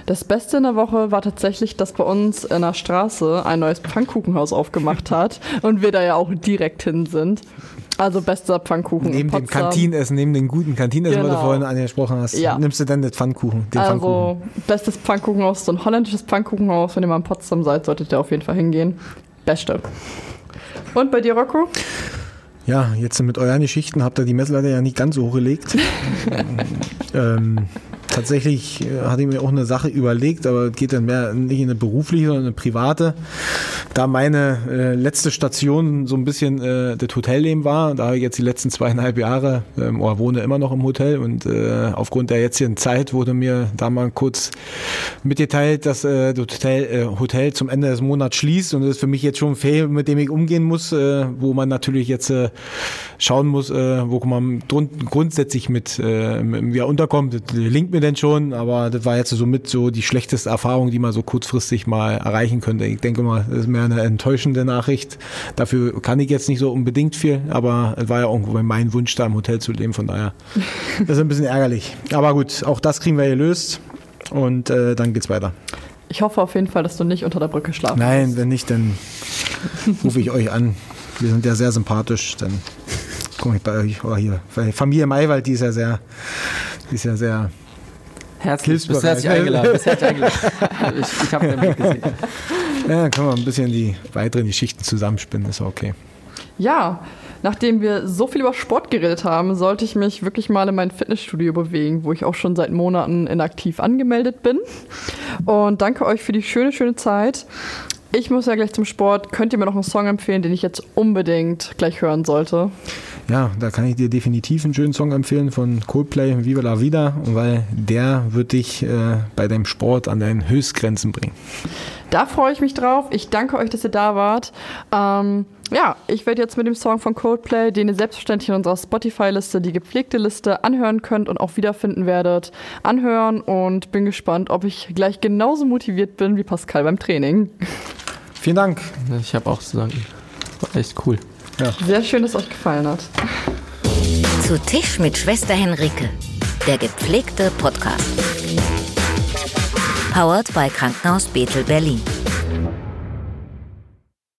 Das Beste in der Woche war tatsächlich, dass bei uns in der Straße ein neues Pfannkuchenhaus aufgemacht hat und wir da ja auch direkt hin sind. Also bester Pfannkuchen. Neben dem Kantinenessen, neben dem guten Kantinenessen, genau. was du genau. vorhin angesprochen hast, ja. nimmst du dann den Pfannkuchen. Den also Pfannkuchen. bestes Pfannkuchenhaus, so ein holländisches Pfannkuchenhaus. Wenn ihr mal in Potsdam seid, solltet ihr auf jeden Fall hingehen. Beste. Und bei dir, Rocco? Ja, jetzt mit euren Geschichten habt ihr die Messlatte ja nicht ganz so hochgelegt. ähm, tatsächlich äh, hatte ich mir auch eine Sache überlegt, aber geht dann mehr nicht in eine berufliche, sondern eine private. Da meine äh, letzte Station so ein bisschen äh, das Hotelleben war, da ich jetzt die letzten zweieinhalb Jahre ähm, oder wohne immer noch im Hotel und äh, aufgrund der jetzigen Zeit wurde mir da mal kurz mitgeteilt, dass äh, das Hotel, äh, Hotel zum Ende des Monats schließt und das ist für mich jetzt schon ein Fail, mit dem ich umgehen muss, wo man natürlich jetzt schauen muss, wo man grundsätzlich mit, mit ja, unterkommt. Das linkt mir denn schon, aber das war jetzt so mit so die schlechteste Erfahrung, die man so kurzfristig mal erreichen könnte. Ich denke mal, das ist mehr eine enttäuschende Nachricht. Dafür kann ich jetzt nicht so unbedingt viel, aber es war ja irgendwo mein Wunsch, da im Hotel zu leben. Von daher, das ist ein bisschen ärgerlich. Aber gut, auch das kriegen wir gelöst und äh, dann geht's weiter. Ich hoffe auf jeden Fall, dass du nicht unter der Brücke schlafen Nein, musst. wenn nicht, dann rufe ich euch an. Wir sind ja sehr sympathisch, dann komme ich bei euch. Oh, hier, Familie Maywald, die ist ja sehr, die ist ja sehr Herzlich, bist herzlich eingeladen. Bist herzlich eingeladen. ich ich habe den Blick gesehen. Ja, können wir ein bisschen die weiteren Geschichten zusammenspinnen, ist okay. Ja, nachdem wir so viel über Sport geredet haben, sollte ich mich wirklich mal in mein Fitnessstudio bewegen, wo ich auch schon seit Monaten inaktiv angemeldet bin. Und danke euch für die schöne, schöne Zeit. Ich muss ja gleich zum Sport. Könnt ihr mir noch einen Song empfehlen, den ich jetzt unbedingt gleich hören sollte? Ja, da kann ich dir definitiv einen schönen Song empfehlen von Coldplay, Viva la Vida, weil der wird dich äh, bei deinem Sport an deinen Höchstgrenzen bringen. Da freue ich mich drauf. Ich danke euch, dass ihr da wart. Ähm, ja, ich werde jetzt mit dem Song von Coldplay, den ihr selbstverständlich in unserer Spotify-Liste, die gepflegte Liste, anhören könnt und auch wiederfinden werdet, anhören und bin gespannt, ob ich gleich genauso motiviert bin wie Pascal beim Training. Vielen Dank. Ich habe auch zu sagen, war echt cool. Ja. Sehr schön, dass es euch gefallen hat. Zu Tisch mit Schwester Henrike, der gepflegte Podcast. Powered bei Krankenhaus Bethel Berlin.